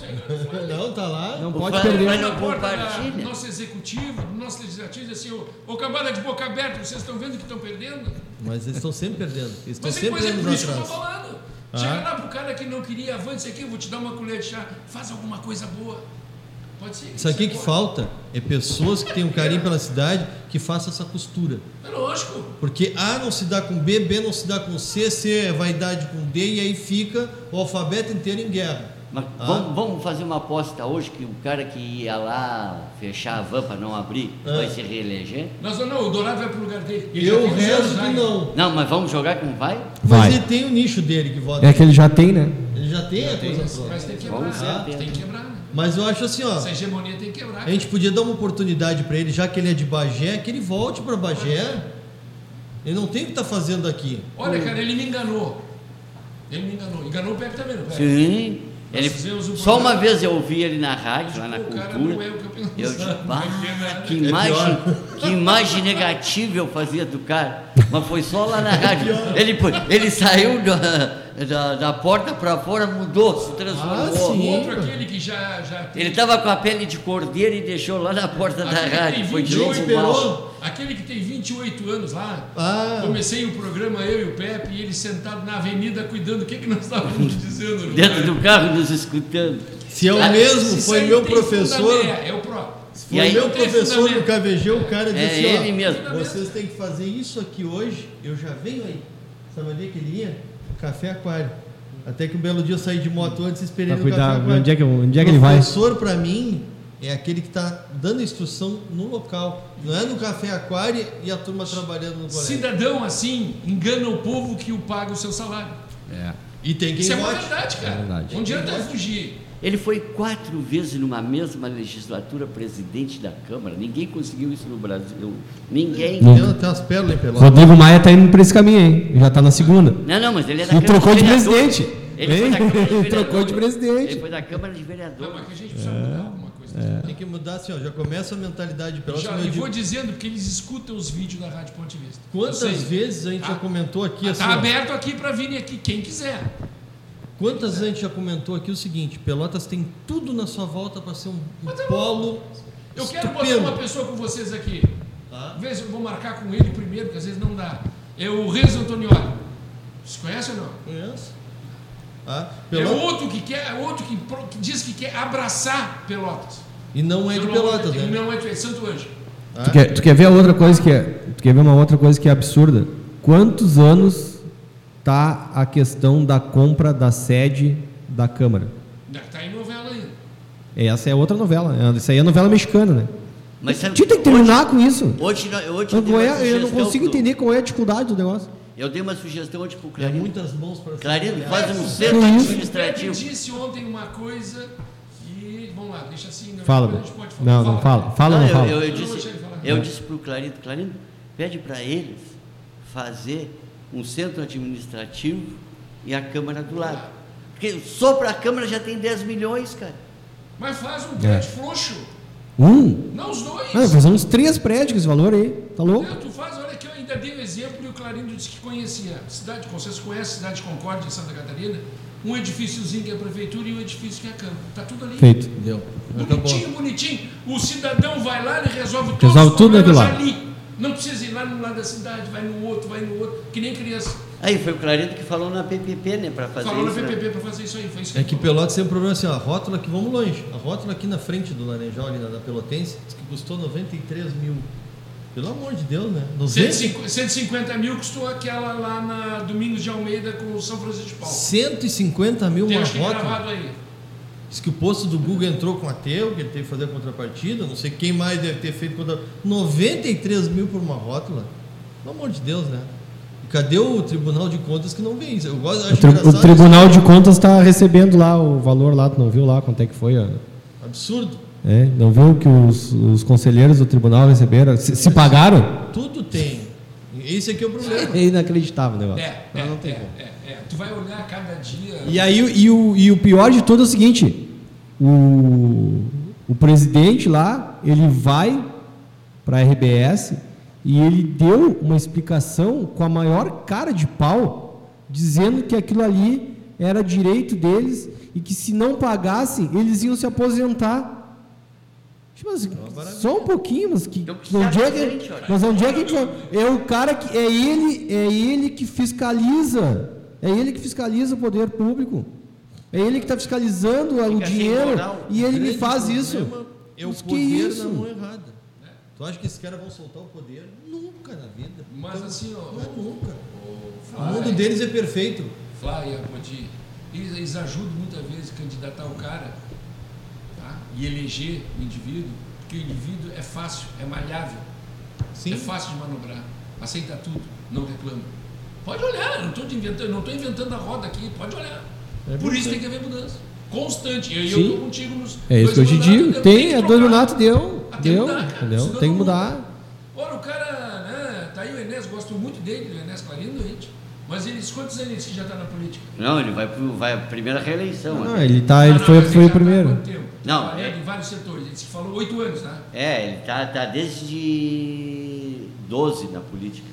S3: Não, tá lá.
S4: Não
S2: O
S4: pode
S2: Fly-
S4: perder.
S2: Fly não
S5: da-
S2: compartilha.
S5: nosso executivo, do nosso legislativo, diz assim, ô, ô cambada de boca aberta, vocês estão vendo que estão perdendo?
S3: Mas eles estão sempre perdendo. Eles estão
S5: Mas
S3: sempre
S5: depois é por
S3: anos
S5: isso que eu tô falando.
S3: Ah.
S5: Chega lá pro cara que não queria avante aqui, eu vou te dar uma colher de chá, faz alguma coisa boa. Pode ser.
S3: Que,
S5: isso
S3: que
S5: é bom.
S3: falta? É pessoas que tenham carinho pela cidade que façam essa costura.
S5: É lógico.
S3: Porque A não se dá com B, B não se dá com C, C é vaidade com D, e aí fica o alfabeto inteiro em guerra.
S2: Mas
S3: Ah.
S2: vamos, vamos fazer uma aposta hoje que o cara que ia lá fechar a van para não abrir
S3: Ah.
S2: vai se reeleger?
S5: Nós não, o Dourado vai pro lugar dele. Ele já
S3: Eu
S5: tem
S3: rezo que não.
S2: Não, mas vamos jogar com vai?
S3: Mas
S4: Vai.
S3: ele tem o nicho dele que vota.
S4: É que ele já tem, né?
S3: Ele já tem a coisa
S5: Mas,
S3: pronta.
S5: mas tem que quebrar.
S2: Vamos
S5: Ah, tem que quebrar, né?
S3: Mas eu acho assim, ó.
S5: Essa hegemonia tem que quebrar.
S3: A gente podia dar uma oportunidade para ele, já que ele é de Bagé, que ele volte para Bagé. Ele não tem o que estar fazendo aqui.
S5: Olha, cara, ele me enganou. Ele me enganou. Enganou o Pepe também, não Pepe?
S2: Sim. Ele, só uma vez eu ouvi ele na rádio, lá na
S5: O cara
S2: cultura.
S5: não é o que eu
S2: disse, "Bah,
S5: é nada."
S2: que imagem, que imagem negativa eu fazia do cara. Mas foi só lá na rádio. Ele, ele saiu da, da, da porta para fora, mudou, se transformou.
S3: Ah, sim.
S5: outro, aquele que já, já.
S2: Ele estava com a pele de cordeiro e deixou lá na porta da
S5: que
S2: rádio. Foi de
S5: 28
S2: novo mal.
S5: Aquele que tem 28 anos lá.
S3: Ah.
S5: Comecei o programa, eu e o Pepe, e ele sentado na avenida cuidando. O que, que nós estávamos dizendo?
S2: Dentro do carro nos escutando.
S3: Se é o
S2: Ah,
S3: mesmo,
S5: Se
S3: foi
S5: aí
S3: meu professor.
S5: É, é o próprio.
S3: Foi
S2: E aí-
S3: meu professor no
S5: fundamento.
S3: KVG, o cara disse
S2: É
S3: assim, ó,
S2: ele mesmo.
S3: Vocês têm que fazer isso aqui hoje, eu já venho aí. Sabe onde é que ele ia? Café Aquário. Até que um belo dia eu saí de moto antes e esperei
S4: Pra
S3: no
S4: cuidar,
S3: Café Aquário.
S4: onde é que- onde é que ele vai?
S3: Professor, para mim, é aquele que está dando instrução no local. Não é no Café Aquário e a turma trabalhando no colégio.
S5: Cidadão assim engana o povo que o paga o seu salário.
S4: É.
S3: E tem quem
S5: Isso é uma verdade, cara.
S4: É verdade.
S5: Não adianta fugir.
S2: Ele foi quatro vezes numa mesma legislatura presidente da Câmara. Ninguém conseguiu isso no Brasil. Ninguém.
S4: Não.
S3: Tem, umas pérolas em Pelotas.
S4: Rodrigo Maia tá indo pra esse caminho, hein? Já tá na segunda.
S2: Não, não, mas ele é da Câmara
S4: trocou de
S2: Vereadores.
S4: presidente.
S2: Ele foi
S4: Hein?
S2: da Câmara de
S4: Trocou de presidente.
S2: Ele foi da Câmara de
S5: Não,
S2: Vereadores.
S5: mas que a gente precisa mudar alguma coisa.
S3: Tem que mudar assim, ó. Já começa a mentalidade de Pelotas.
S5: Já,
S3: eu
S5: e
S3: digo.
S5: vou dizendo porque eles escutam os vídeos da Rádio Ponte Vista.
S3: Quantas
S5: Eu
S3: vezes a gente já
S5: Ah,
S3: comentou aqui assim,
S5: Está aberto aqui para virem aqui quem quiser.
S3: Quantas vezes a gente já comentou aqui o seguinte: Pelotas tem tudo na sua volta para ser um, um
S5: Mas tá
S3: polo.
S5: Eu quero botar
S3: estupendo.
S5: uma pessoa com vocês aqui.
S3: Tá?
S5: Vê se eu vou marcar com ele primeiro, porque às vezes não dá. É o Renzo Antonioli. Você conhece ou não?
S3: Conhece? Tá?
S5: É outro que quer, é outro que, que diz que quer abraçar Pelotas.
S3: E não é de
S5: Eu
S3: Pelotas,
S5: não,
S3: né?
S5: Não é de é Santo Anjo.
S3: Tá?
S4: Tu quer, tu quer ver a outra coisa que é, tu quer ver uma outra coisa que é absurda? Quantos anos tá a questão da compra da sede da Câmara?
S5: Está em novela ainda.
S4: Essa é outra novela. é- Essa aí é novela mexicana, né?
S2: Mas sabe
S4: Tinha que terminar com isso.
S2: Hoje, hoje, hoje
S4: Eu,
S2: eu,
S4: não consigo
S2: pro-
S4: entender qual é a dificuldade do negócio.
S2: Eu dei uma sugestão hoje pro
S3: É
S2: Clarindo.
S3: muitas mãos para
S2: Clarindo,
S3: trabalhar.
S2: faz um centro?
S5: Ele
S2: administrativo.
S5: disse ontem uma coisa e. Vamos lá, deixa assim. Não,
S4: Fala,
S5: depois a gente pode falar.
S4: Não, não fala. Fala
S2: Não,
S4: não fala?
S2: eu, eu, eu disse,
S5: ele
S2: eu para o Clarindo, Clarindo, pede para eles fazer um centro administrativo e a Câmara do lado. Porque só para a Câmara já tem 10 milhões, cara.
S5: Mas faz um
S4: É.
S5: prédio frouxo.
S4: Um?
S5: Não os dois.
S4: Ah, fazer uns três prédios com esse valor aí. Tá louco?
S5: Não, tu faz, olha ainda dei o exemplo e o Clarindo disse que conhecia. Cidade, vocês conhecem a cidade de Concórdia, em Santa Catarina? Um edifíciozinho que é a prefeitura e um edifício que é a Câmara. Tá tudo ali.
S4: Feito.
S3: Deu. Acabou.
S5: Bonitinho, bonitinho. O cidadão vai lá, ele resolve todos
S4: Resolve
S5: os
S4: tudo
S5: problemas
S4: naquilo lá.
S5: ali. Não precisa ir lá no lado da cidade, vai no outro, vai no outro, que nem criança.
S2: Aí foi o Clarindo que falou na PPP, né, para fazer
S5: Falou
S2: isso. né?
S5: PPP para fazer isso aí. Foi isso
S3: É que
S5: falou.
S3: Pelotas tem um problema assim, ó, a rótula aqui, vamos longe. A rótula aqui na frente do Laranjal, ali na, na Pelotense, diz que custou 93 mil. Pelo amor de Deus, né? 90,
S5: 150 150 mil custou aquela lá na Domingos de Almeida com o São Francisco de Paulo.
S3: 150 mil
S5: Tem
S3: uma
S5: acho que
S3: rótula.
S5: gravado aí.
S3: Diz que o posto do Google entrou com ateu, que ele teve que fazer a contrapartida, não sei quem mais deve ter feito contra. 93 mil por uma rótula? Pelo amor de Deus, né? E cadê o Tribunal de Contas que não vê isso? Eu gosto,
S4: O,
S3: acho
S4: tri- o Tribunal de Contas está recebendo lá o valor lá, tu não viu lá quanto é que foi? ó?
S3: Absurdo.
S4: É, não viu que os, os conselheiros do tribunal receberam? Se, se pagaram?
S3: Tudo tem. Esse aqui é o problema.
S4: É inacreditável o negócio.
S5: É,
S3: Não,
S5: é,
S3: não tem
S5: é,
S3: como.
S5: é, é. Tu vai olhar cada dia.
S4: E aí e o, e o pior de tudo é o seguinte: o, o presidente lá, ele vai para a RBS e ele deu uma explicação com a maior cara de pau, dizendo que aquilo ali era direito deles e que se não pagassem, eles iam se aposentar. Tipo assim, só um pouquinho, mas que,
S2: Então, que
S4: onde é que, mas onde é que a gente vai? É o cara que é ele, é ele que fiscaliza. É ele que fiscaliza o poder público. É ele que está fiscalizando o
S2: Fica sem
S4: dinheiro
S2: moral.
S4: e ele me faz isso.
S3: É o
S4: Mas que
S3: poder
S4: isso?
S3: na mão errada. Tu acha que esses caras vão soltar o poder? Nunca na vida.
S5: Mas assim, ó,
S3: Não é nunca.
S5: o
S3: O mundo deles é perfeito.
S5: Flávio e Apodi, eles, eles ajudam muitas vezes a candidatar o cara? E eleger o indivíduo, porque o indivíduo é fácil, é malhável,
S3: Sim.
S5: é fácil de manobrar, aceita tudo, não reclama. Pode olhar, não estou inventando, não estou inventando a roda aqui, pode olhar.
S3: É
S5: Por isso tem que haver mudança. Constante. E eu
S4: Sim.
S5: estou contigo nos.
S4: É isso que eu
S5: dois
S4: te digo.
S5: deu-
S4: Tem,
S5: que
S4: é dois mandatos, deu.
S5: Tem que
S4: Deu,
S5: mudar, cara,
S4: entendeu? Tem que mudar.
S5: Olha, o cara, né? Tá aí o Enes, gosto muito dele, o Enes Clarindo, gente. Mas eles, quantos anos que já está na política?
S2: Não, ele vai para vai a primeira reeleição.
S4: Não,
S2: né?
S4: ele tá, ele
S5: Ah, não,
S4: foi, foi o
S5: tá
S4: primeiro.
S5: quanto tempo?
S2: Não,
S5: Trabalhando
S2: é-
S5: em vários setores. Ele falou oito anos, né?
S2: É, ele tá, tá desde 12 na política.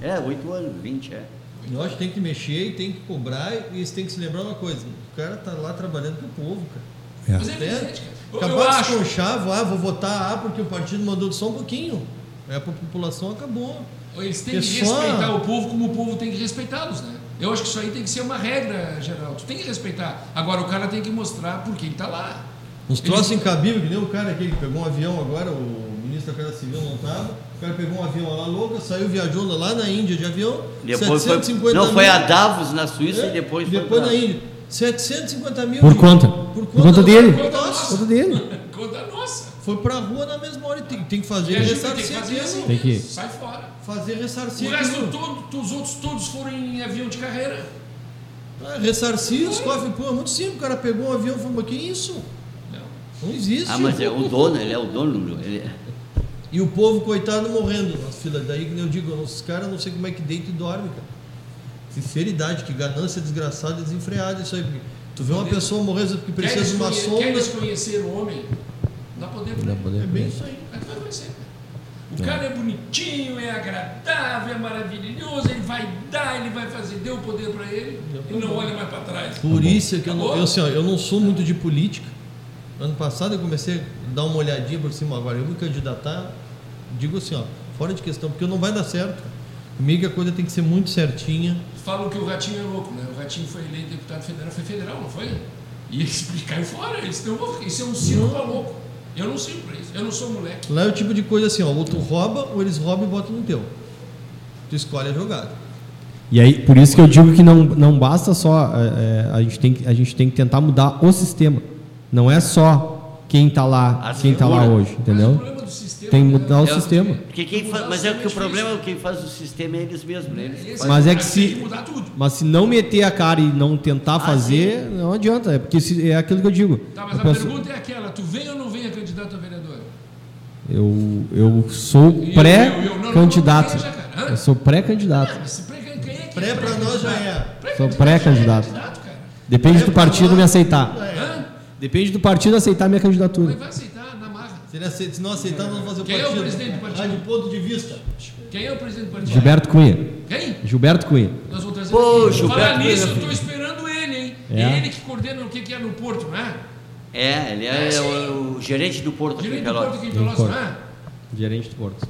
S2: É, 8 anos, 20, é.
S3: Eu acho que tem que mexer e tem que cobrar e eles têm que se lembrar uma coisa. O cara tá lá trabalhando pro povo, cara.
S4: É.
S5: Mas é evidente, cara.
S3: Acabar de
S5: acho.
S3: desconchar, ah, vou votar A porque o partido mandou só um pouquinho. É, a população acabou.
S5: Eles têm que respeitar o povo como o povo tem que respeitá-los, né? Eu acho que isso aí tem que ser uma regra geral. Tu tem que respeitar. Agora o cara tem que mostrar por que ele tá lá.
S3: Uns troços incabíveis, que nem o cara aquele que pegou um avião agora, o ministro da Casa Civil não estava. O cara pegou um avião lá louca, saiu, viajou lá na Índia de avião.
S2: Depois
S3: 750
S2: foi, não, foi
S3: mil.
S2: a Davos na Suíça
S3: É,
S2: e depois, foi
S3: depois na Índia. 750 mil.
S4: Por
S3: de-
S4: conta.
S3: Por
S4: Por conta dele.
S5: Conta
S3: Nossa.
S4: Conta dele.
S5: Conta nossa.
S3: Foi pra rua na mesma hora tem, tem que fazer
S5: gente tem que
S3: ressarcir
S5: assim.
S3: aquilo.
S4: Tem que-
S5: mesmo. Sai fora.
S3: Fazer ressarcir
S5: O resto todo, os outros todos foram em avião de carreira.
S3: Ah, ressarcir os cofres, pô, é muito simples. O cara pegou um avião e falou, mas que isso?
S5: Não.
S3: Existe.
S2: Ah, mas é o dono, ele é o dono. do- Ele,
S3: E o povo, coitado, morrendo nas filas. Daí, que nem eu digo, os caras não sei como é que deita e dorme, cara. Sinceridade, que ganância desgraçada, desenfreada isso aí. porque Tu vê uma pessoa morrer porque precisa de uma
S5: conhe-
S3: sonda.
S5: queres conhecer o homem? Dá poder pra ele.
S3: É bem isso aí.
S5: Vai conhecer. O cara é bonitinho, é agradável, é maravilhoso, ele vai dar, ele vai fazer, dê o poder para ele e não olha mais para trás.
S3: Por isso é que eu não, eu, assim, ó, eu não sou muito de política. Ano passado eu comecei a dar uma olhadinha por cima, agora eu me candidatar, digo assim, ó, fora de questão, porque não vai dar certo. Comigo a coisa tem que ser muito certinha.
S5: Falam que o Ratinho é louco, né? O Ratinho foi eleito deputado federal, foi federal, não foi? E ele caiu fora, eles não vão- isso é um circo para louco. Eu não sirvo para isso, eu não sou moleque.
S3: Lá é o tipo de coisa assim, ó, ou tu rouba, ou eles roubam e botam no teu. Tu escolhe a jogada.
S4: E aí, por isso que eu digo que não, não basta só. é, é, a, gente tem, a gente tem que tentar mudar o sistema. Não é só quem está lá,
S2: A
S4: quem está lá hoje, entendeu?
S5: sistema
S4: tem que mudar o
S2: É
S4: sistema.
S2: Porque quem fa- mas é que
S5: é
S2: o problema é quem faz o sistema é eles mesmos, né? Eles
S4: Mas é que se-. Mas se não meter a cara e não tentar
S2: Ah,
S4: fazer, não adianta. É porque se- é aquilo que eu digo.
S5: Tá, mas
S4: A
S5: a
S4: pessoa-
S5: pergunta é aquela: tu vem ou não vem a candidato a vereador?
S4: eu, eu sou
S5: Eu- eu- eu- não, não,
S4: pré-candidato. Eu sou pré-candidato.
S5: Mas se pré- quem é que
S3: Pré
S5: é
S3: pra nós já é.
S4: Sou pré-candidato. Depende do partido me aceitar. Depende do partido aceitar minha
S5: Mas
S4: candidatura.
S5: vai aceitar na marra.
S3: Se, ele aceita, se não aceitar, nós vamos fazer o
S5: Quem é o
S3: partido.
S5: presidente do partido?
S3: Ah, de ponto de vista.
S5: Quem é o presidente do partido?
S4: Gilberto Cunha.
S5: Quem?
S4: Gilberto Cunha.
S5: Nós vamos trazer
S2: Pô,
S5: aqui.
S2: Gilberto
S5: Falar nisso, eu estou esperando ele, hein?
S4: É.
S5: É ele que coordena o que que é no Porto, não é?
S2: É, ele é,
S5: É,
S2: o, o gerente do Porto aqui em
S5: Direito do Porto
S2: Pelotas.
S5: aqui em Pelotas, não é?
S4: Gerente do Porto.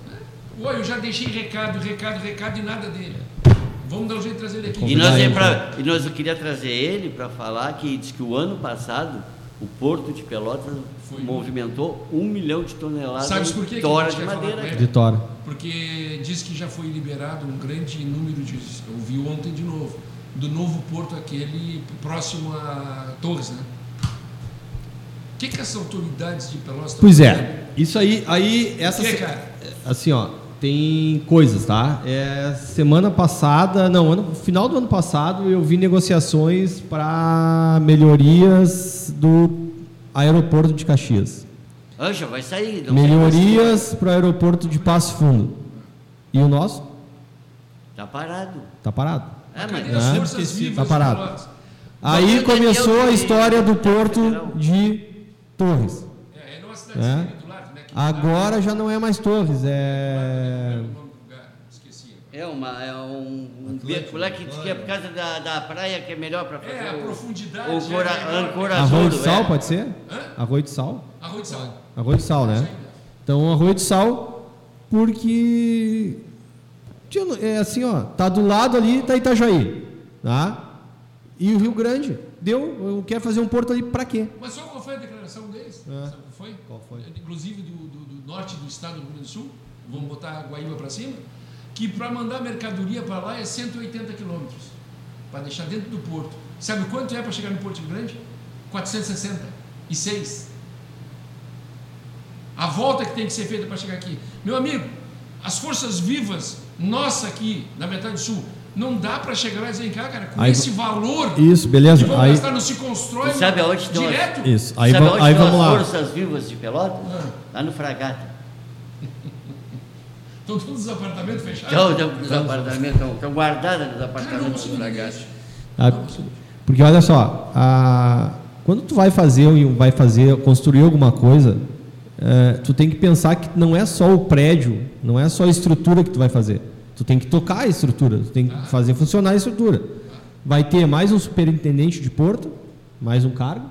S5: Oi, eu já deixei recado, recado, recado e nada dele. Vamos dar um jeito de trazer ele aqui.
S2: E nós, é pra, e nós eu queria trazer ele para falar que diz que o ano passado o Porto de Pelotas
S5: Foi.
S2: movimentou um milhão de toneladas
S5: Sabes por quê
S2: de
S5: que a
S2: tora de
S5: falar
S2: madeira.
S4: De Tora.
S5: Porque diz que já foi liberado um grande número de. Eu vi ontem de novo. Do novo porto, aquele próximo a Torres, né? O que, que as autoridades de Pelotas estão
S4: Pois
S5: fazendo?
S4: é. Isso aí, aí essa
S5: que,
S4: se-
S5: cara?
S4: assim, ó, tem coisas, tá? É, semana passada, não, ano, final do ano passado, eu vi negociações para melhorias do aeroporto de Caxias.
S2: Anja, vai sair.
S4: melhorias para o aeroporto de Passo Fundo. E o nosso.
S2: Tá parado.
S4: tá parado.
S2: É, mas
S5: as
S4: É,
S5: forças
S3: esqueci.
S5: vivas
S4: Tá parado. Aí
S2: Daniel
S4: começou a história do porto
S2: Federal.
S4: de Torres.
S5: É, é numa cidade
S4: É.
S5: né?
S4: Agora já não é mais Torres, é
S5: é.
S2: É, uma, é um, um beco lá que diz que é por causa da, da praia que é melhor para fazer
S5: É, a
S2: o,
S5: profundidade.
S2: o cora,
S5: é
S4: Arroio
S2: azul,
S4: de Sal,
S2: é.
S4: pode ser?
S5: Hã?
S4: Arroio de Sal?
S5: Arroio de Sal.
S4: Arroio de Sal, né? Então, Arroio de Sal, porque é assim, ó, tá do lado ali, tá Itajaí, tá? E o Rio Grande, deu, eu quero fazer um porto ali pra quê?
S5: Mas sabe qual foi a declaração deles?
S4: É.
S5: Sabe qual foi?
S4: Qual foi?
S5: Inclusive do, do- do norte do estado do Rio Grande do Sul, vamos botar a Guaíba para cima, que para mandar mercadoria para lá é 180 quilômetros, para deixar dentro do porto. Sabe quanto é para chegar no Porto Grande? 466. A volta que tem que ser feita para chegar aqui. Meu amigo, as forças vivas, nossa aqui, na metade sul, não dá para chegar lá e dizer, cá, cara, com
S4: Aí-
S5: esse valor
S4: Isso, beleza.
S5: que vão
S4: Aí,
S5: gastar, não se constrói
S2: sabe aonde estão
S5: direto.
S4: isso, aí,
S2: Sabe
S4: aí
S2: estão
S4: vamos
S2: as
S4: lá.
S2: forças vivas de Pelotas?
S5: Ah.
S2: Lá no Fragata.
S5: Estão todos os apartamentos fechados.
S2: Então, estão nos apartamentos, estão, estão guardadas nos
S5: Cara, não
S2: apartamentos do Fragata.
S4: Ah, porque olha só, a- quando tu vai fazer, vai fazer, construir alguma coisa, é, tu tem que pensar que não é só o prédio, não é só a estrutura que tu vai fazer. Tu tem que tocar a estrutura, tu tem que fazer funcionar a estrutura. Vai ter mais um superintendente de porto, mais um cargo,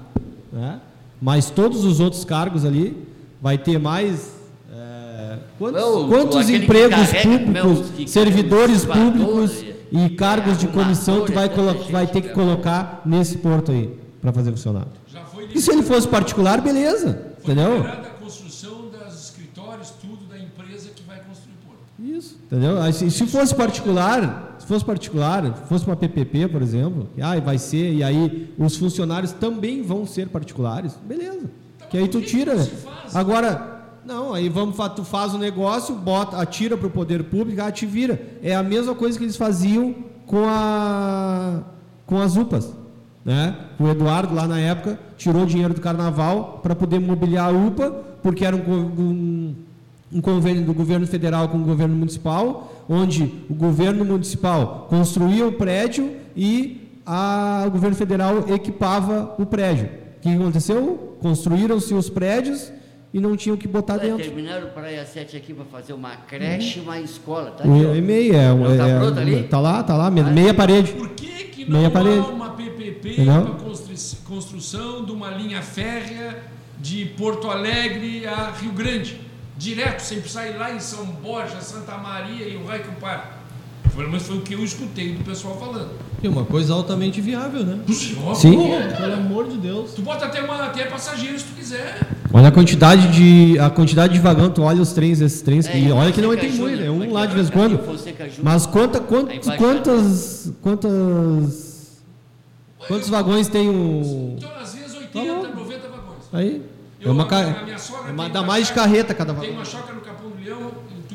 S4: né? mais todos os outros cargos ali, vai ter mais é, quantos,
S2: Não,
S4: quantos empregos
S2: carrega,
S4: públicos,
S2: que
S4: servidores públicos e cargos de
S2: arrumadores,
S4: comissão tu vai,
S2: gente,
S4: vai ter que colocar nesse porto aí para fazer funcionar.
S5: Já foi
S4: E se ele fosse particular, beleza,
S5: Foi
S4: entendeu?
S5: liberada a construção dos escritórios, tudo da empresa que vai construir o porto.
S4: Isso, entendeu? Se, se fosse particular, se fosse particular, fosse uma PPP, por exemplo, ah, vai ser, e aí os funcionários também vão ser particulares, beleza. Que aí tu tira. Agora, não, aí vamos, tu faz o negócio, bota, atira para o poder público, ah, te vira. É a mesma coisa que eles faziam com a com as UPAs, né? O Eduardo lá na época tirou dinheiro do carnaval para poder mobiliar a UPA, porque era um, um um convênio do governo federal com o governo municipal, onde o governo municipal construía o prédio e a- o governo federal equipava o prédio. O que aconteceu? Construíram-se os prédios e não tinham que botar
S2: Olha,
S4: dentro.
S2: Terminaram o Praia 7 aqui para fazer uma creche e uma escola. Tá aqui, ó.
S4: e-mail é,
S2: Não tá
S4: é-
S2: pronto ali?
S4: tá lá, tá lá, me- meia parede.
S5: Por que, que não
S4: Meia
S5: há
S4: parede.
S5: uma PPP para constru- construção de uma linha férrea de Porto Alegre a Rio Grande? Direto, sem precisar ir lá em São Borja, Santa Maria e o Raio Par. Pelo menos foi o que eu escutei do pessoal falando.
S3: É uma coisa altamente viável, né?
S4: Sim.
S3: Pelo amor de Deus.
S5: Tu bota até, uma, até passageiro se tu quiser.
S4: Olha a quantidade de a quantidade de vagão, tu olha os trens, esses trens, que,
S2: É,
S4: olha que não tem muito, é
S2: Júnior,
S4: um lá de
S2: aqui,
S4: vez em quando. Mas quanta,
S2: Aí
S4: quantos, quantas, quantas, quantos vagões tem o...
S5: Então, às vezes, 80,
S4: Tá bom.
S5: 90 vagões.
S4: Aí, é
S5: Eu,
S4: uma,
S5: a
S4: ca-
S5: a minha sogra
S4: é uma-
S5: tem
S4: dá
S5: uma
S4: mais de carreta cada
S5: Tem
S4: vagão.
S5: uma chácara no Capão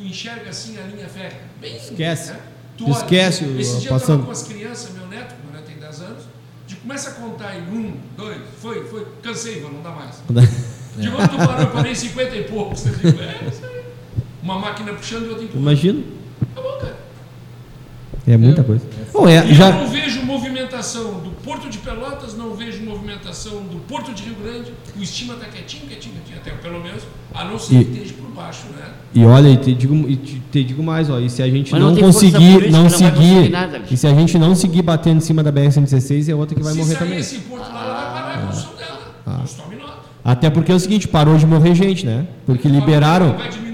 S5: enxerga assim a linha férrea. Bem,
S4: Esquece.
S5: Né? Tu
S4: Esquece
S5: olha,
S4: o-
S5: Esse dia eu
S4: passando.
S5: tava com as crianças, meu neto, meu neto tem 10 anos, de começa a contar em um, dois, foi, foi, cansei, vou, não dá mais. De onde tu parou? Eu parei em 50 e poucos. Eu digo, é, isso aí. Uma máquina puxando e outra empurrando.
S4: Imagina.
S5: Acabou, cara.
S4: É muita coisa. Bom, é,
S5: E eu
S4: já,
S5: não vejo movimentação do Porto de Pelotas, não vejo movimentação do Porto de Rio Grande. O estima está quietinho, quietinho, quietinho, até pelo menos, a não ser
S4: E-
S5: que esteja por baixo, né?
S4: E olha, e te digo, e te, te digo mais, ó, e se a gente
S2: Mas
S4: não,
S2: não
S4: conseguir,
S2: política,
S4: não
S2: não conseguir
S4: seguir,
S2: nada,
S4: e se a gente não seguir batendo em cima da BR-116, é outra que vai
S5: Se
S4: morrer
S5: sair
S4: também.
S5: esse Porto lá, ela vai parar a construção dela.
S4: Ah.
S5: Não tome nota.
S4: Até porque é o seguinte, parou de morrer gente, né? Porque liberaram
S5: Vai diminuir.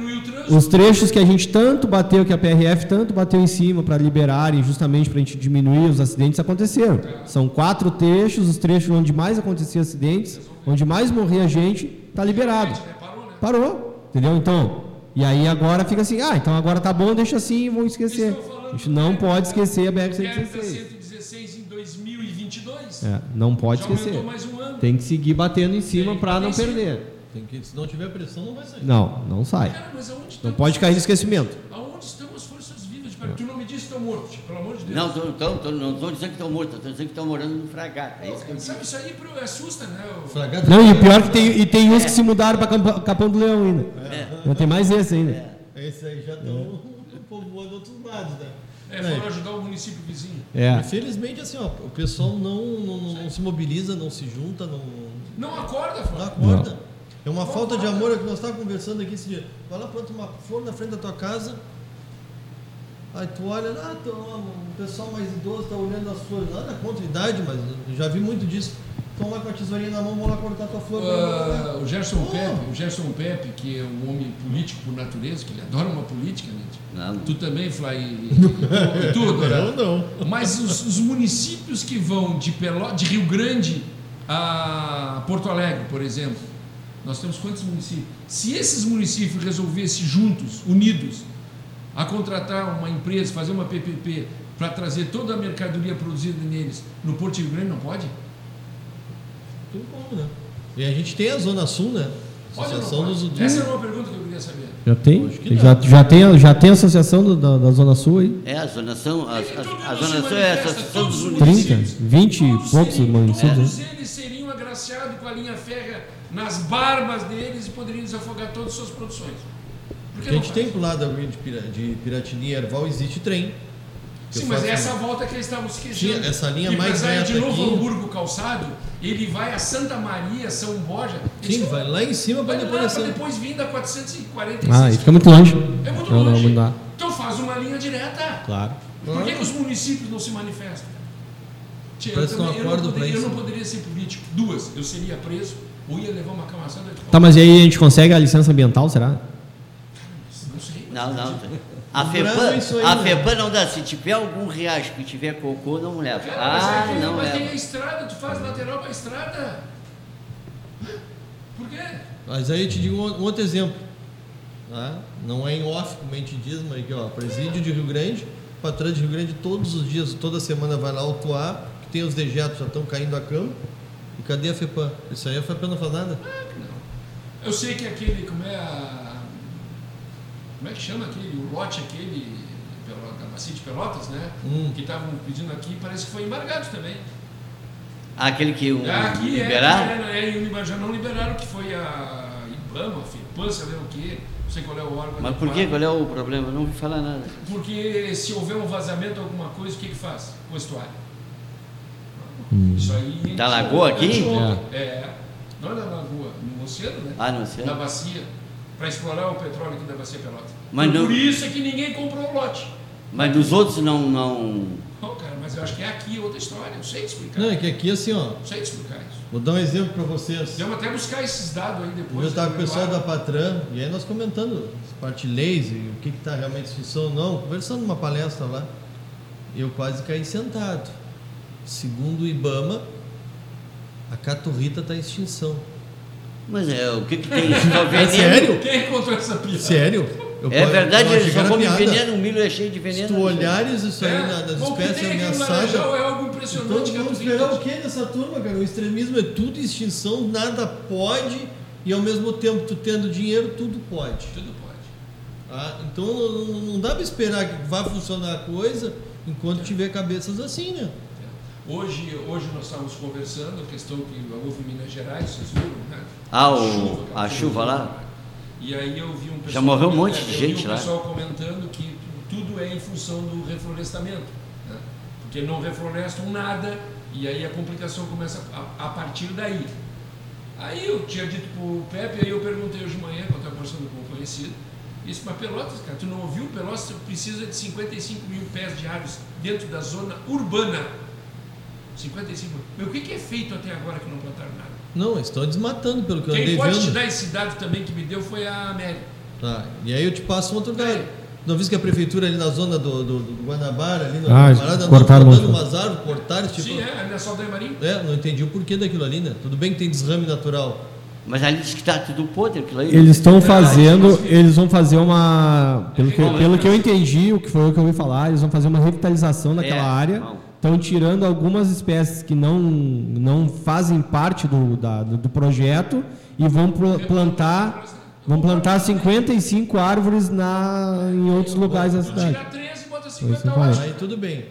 S4: Os trechos que a gente tanto bateu, que a PRF tanto bateu em cima para liberarem, justamente para a gente diminuir os acidentes, aconteceram. São quatro trechos, os trechos onde mais acontecia acidentes, onde mais morria gente, tá liberado.
S5: Parou?
S4: Parou, entendeu? Então, e aí agora fica assim, ah, então agora tá bom, deixa assim e vão esquecer. A gente não pode esquecer a
S5: Quebra
S4: BR-116.
S5: 116 em 2022.
S4: É, não pode
S5: Já
S4: esquecer.
S5: um.
S4: Tem que seguir batendo em cima para não perder.
S3: Tem que, se não tiver pressão, não vai sair.
S4: Não, não sai.
S5: Cara, mas aonde
S4: Não pode cair no
S5: forças-
S4: esquecimento.
S5: Aonde estão as forças vivas? Tu não me disse que estão mortos, pelo amor de Deus.
S2: Não, tô, tô, tô- não estou dizendo que estão mortos, estou dizendo que estão morando no fragata. É isso que eu
S5: Sabe, isso aí pro- assusta, né? O-
S3: Fragata
S4: Não, e pior que tem, e tem uns que se mudaram para Capão do Leão ainda. Ainda tem mais esse ainda.
S3: Esse aí já estão povoando outros lados, né?
S5: É, foram ajudar o município vizinho.
S4: É.
S3: Infelizmente, assim, ó, o pessoal não, não, não- não se mobiliza, não se junta, não,
S5: Não acorda,
S3: não
S5: Flávio.
S3: acorda. É uma falta de amor, é o que nós estávamos conversando aqui esse dia. Vai lá, planta uma flor na frente da tua casa, aí tu olha, ah, tô, o pessoal mais idoso está olhando as flores. Nada contra a idade, mas eu já vi muito disso. Estão lá com a tesourinha na mão, vão lá cortar tua flor.
S5: Ah, o Gerson
S3: Oh.
S5: Pepe, o Gerson Pepe, que é um homem político por natureza, que ele adora uma política, né?
S2: Não.
S5: Tu também, Fly, e, e tu, Dora.
S3: Eu não.
S5: Mas os, os municípios que vão de, Pelo, de Rio Grande a Porto Alegre, por exemplo, nós temos quantos municípios? Se esses municípios resolvessem juntos, unidos, a contratar uma empresa, fazer uma PPP para trazer toda a mercadoria produzida neles no Porto de Rio Grande, não pode?
S3: Tudo como, né? E a gente tem a Zona Sul, né? Associação dos.
S5: Essa era uma pergunta que eu queria saber.
S4: Já tem? Já, já, tem, já tem a associação do- da, da Zona Sul aí?
S2: É, a a,
S5: que todo
S2: a, a
S5: mundo se
S2: zonação é a associação
S5: todos
S2: dos
S5: os
S4: 30,
S2: municípios.
S4: 20 e
S5: Todos
S4: poucos
S5: seriam-
S4: municípios.
S5: Todos
S4: né?
S5: eles seriam agraciados com a linha férrea nas barbas deles e poderiam desafogar todas as suas produções. Por que
S3: Que a
S5: não
S3: gente tem pro lado de, Pira, de Piratini e Erval, existe trem.
S5: Sim, mas
S3: faço-
S5: essa volta que eles estavam se queixando.
S3: Sim, essa linha
S5: e
S3: mais
S5: sair de
S3: reta
S5: Novo
S3: aqui-
S5: Hamburgo calçado, ele vai a Santa Maria, São Borja.
S3: Sim,
S5: vão-
S3: vai lá em cima para
S5: vai
S3: depois descer.
S5: depois vir da 446.
S4: Ah, e fica muito longe.
S5: É muito
S4: Não, não,
S5: longe.
S4: não dá.
S5: Então faz uma linha direta.
S4: Claro.
S5: Por que, que os municípios não se manifestam? Tia, eu,
S3: Parece que não
S5: também- eu, não poderia, eu
S3: isso.
S5: não poderia ser político. Duas, eu seria preso ou ia levar uma camaçada de
S4: Tá, mas e aí a gente consegue a licença ambiental, será?
S5: Não sei.
S2: Não, não. A FEPAM,
S3: aí,
S2: a
S3: né?
S2: FEPAM não dá. Se tiver algum riacho que tiver cocô, não leva.
S5: Cara, mas
S2: Ah,
S5: aqui,
S2: não
S5: mas tem a
S2: leva.
S5: estrada, tu faz lateral pra estrada. Por quê?
S3: Mas aí eu te digo um outro exemplo. Tá? Não é em off, como a gente diz, mas aqui, ó, presídio de Rio Grande, patrão de Rio Grande todos os dias, toda semana vai lá autuar, que tem os dejetos já estão caindo a cama. E cadê a FEPAM? Isso aí a FEPAM não faz nada?
S5: Eu sei que aquele, como é a. Como é que chama aquele? O lote aquele da Bacia de Pelotas, né?
S3: Hum.
S5: Que estavam pedindo aqui, parece que foi embargado também.
S2: Aquele que o
S5: Ah, aqui é,
S2: liberar?
S5: é, é, em Unibar já não liberaram, que foi a IBAMA, a FIPAM, sei lá o quê, não sei qual é o órgão.
S2: Mas por que? Qual é o problema? Eu não ouvi falar nada.
S5: Porque se houver um vazamento, alguma coisa, o que que faz com o estuário?
S4: Hum.
S5: Isso aí.
S2: Da lagoa aqui?
S5: anteontem. É. Não é da lagoa, no oceano, né?
S2: Ah, não sei.
S5: Da bacia, para explorar o petróleo aqui da bacia Pelota.
S2: Mas
S5: Por
S2: não-
S5: isso é que ninguém comprou o lote.
S2: Mas nos outros não. não...
S5: Não, cara, mas eu acho que é aqui outra história, eu sei te explicar.
S3: Não, é que aqui assim, ó,
S5: Eu sei te explicar isso.
S3: vou dar um exemplo para vocês.
S5: Vamos até buscar esses dados aí depois.
S3: Eu estava com o
S5: né,
S3: pessoal da Patran, e aí nós comentando parte e o que está realmente extinção ou não, conversando numa palestra lá. Eu quase caí sentado. Segundo o Ibama, a caturrita está em extinção.
S2: Mas é, o que, que tem? Só veneno.
S3: sério?
S5: Quem contou essa piada?
S3: Sério? Eu
S2: É verdade, eles só comem veneno, o milho é cheio de
S3: Se
S2: veneno.
S3: tu olhares isso aí
S5: É,
S3: na- das
S5: bom,
S3: espécies ameaçadas.
S5: É algo
S3: Então
S5: impressionante. que a
S3: vamos esperar o que dessa turma, cara? O extremismo é tudo extinção, nada pode, e ao mesmo tempo tu tendo dinheiro, tudo pode.
S5: Tudo pode.
S3: Ah, então não, não- não dá para esperar que vá funcionar a coisa enquanto tiver cabeças assim, né?
S5: Hoje, hoje nós estávamos conversando, a questão que houve em Minas Gerais, vocês viram, né?
S2: Ah, o-
S5: que
S2: a chuva lá?
S5: E aí eu vi um pessoal.
S2: Já morreu um monte de gente
S5: um
S2: lá.
S5: pessoal comentando que tudo é em função do reflorestamento. Né? Porque não reflorestam nada e aí a complicação começa a, a partir daí. Aí eu tinha dito pro Pepe, aí eu perguntei hoje de manhã, quando eu estava conversando com um conhecido, disse, mas Pelotas, cara, tu não ouviu? Pelotas precisa de 55 mil pés de árvores dentro da zona urbana. 55 mil. Mas o que, que é feito até agora que não plantaram nada?
S3: Não, eles estão desmatando pelo que eu
S5: Quem
S3: andei
S5: pode te
S3: vendo.
S5: dar esse dado também que me deu foi a Amélia.
S3: Tá, e aí eu te passo um outro dado.
S5: É.
S3: Não vi que a prefeitura ali na zona do, do, do Guanabara, ali
S4: Ah,
S3: na parada,
S4: cortaram
S3: cortando umas árvores, cortaram, tipo.
S5: Sim, é, na Saldanha Marinho.
S3: É, não entendi o porquê daquilo ali, né? Tudo bem que tem desrame natural.
S2: Mas ali diz que está tudo podre aquilo aí.
S4: Eles estão fazendo,
S5: mas-
S4: eles vão fazer uma, pelo que,
S2: é?
S4: pelo que eu entendi, o que foi o que eu ouvi falar, eles vão fazer uma revitalização daquela
S2: É,
S4: área.
S2: bom.
S4: Estão tirando algumas espécies que não, não fazem parte do, da- do, projeto e vão pl- plantar, vão plantar 55 árvores na, em outros lugares da cidade.
S5: tira 13 e bota
S4: Foi isso que
S5: 50
S4: eu falei.
S5: horas.
S3: Aí tudo bem.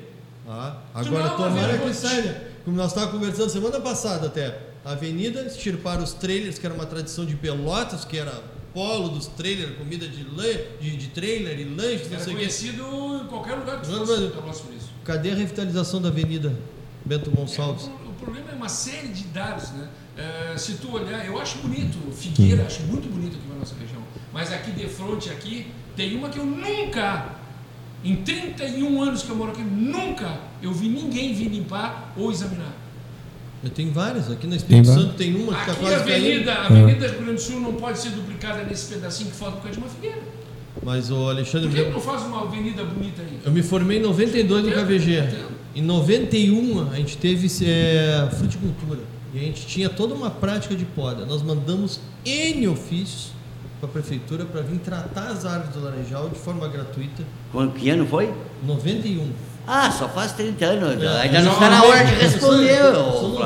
S3: Tá? Agora
S5: não,
S3: tomara que saia. Como nós estávamos conversando semana passada até. A avenida, extirparam os trailers, que era uma tradição de Pelotas, que era polo dos trailers, comida de, lan- de, de trailer e lanches, não
S5: Era
S3: sei o quê.
S5: conhecido em qualquer lugar que fosse. por isso.
S3: Cadê a revitalização da avenida Bento Gonçalves?
S5: É, o, o problema é uma série de dados, né? É, se tu olhar, eu acho bonito, Figueira, acho muito bonito aqui na nossa região. Mas aqui de frente, aqui, tem uma que eu nunca, em 31 anos que eu moro aqui, nunca eu vi ninguém vir limpar ou examinar.
S3: Eu tenho várias. Aqui no Espírito
S4: Tem
S3: Santo tem uma que está
S5: Aqui a
S3: quase caindo.
S5: avenida, a avenida Rio Grande do Sul não pode ser duplicada nesse pedacinho que falta por causa de uma figueira.
S3: Mas o Alexandre.
S5: Por que que não faz uma avenida bonita aí?
S3: Eu me formei em 92 no KVG. Em 91 a gente teve é, fruticultura. E a gente tinha toda uma prática de poda. Nós mandamos N ofícios para a prefeitura para vir tratar as árvores do Laranjal de forma gratuita.
S2: Quando que ano foi?
S3: 91.
S2: Ah, só faz 30 anos.
S3: É,
S2: Ainda não está na hora de responder,
S3: sou.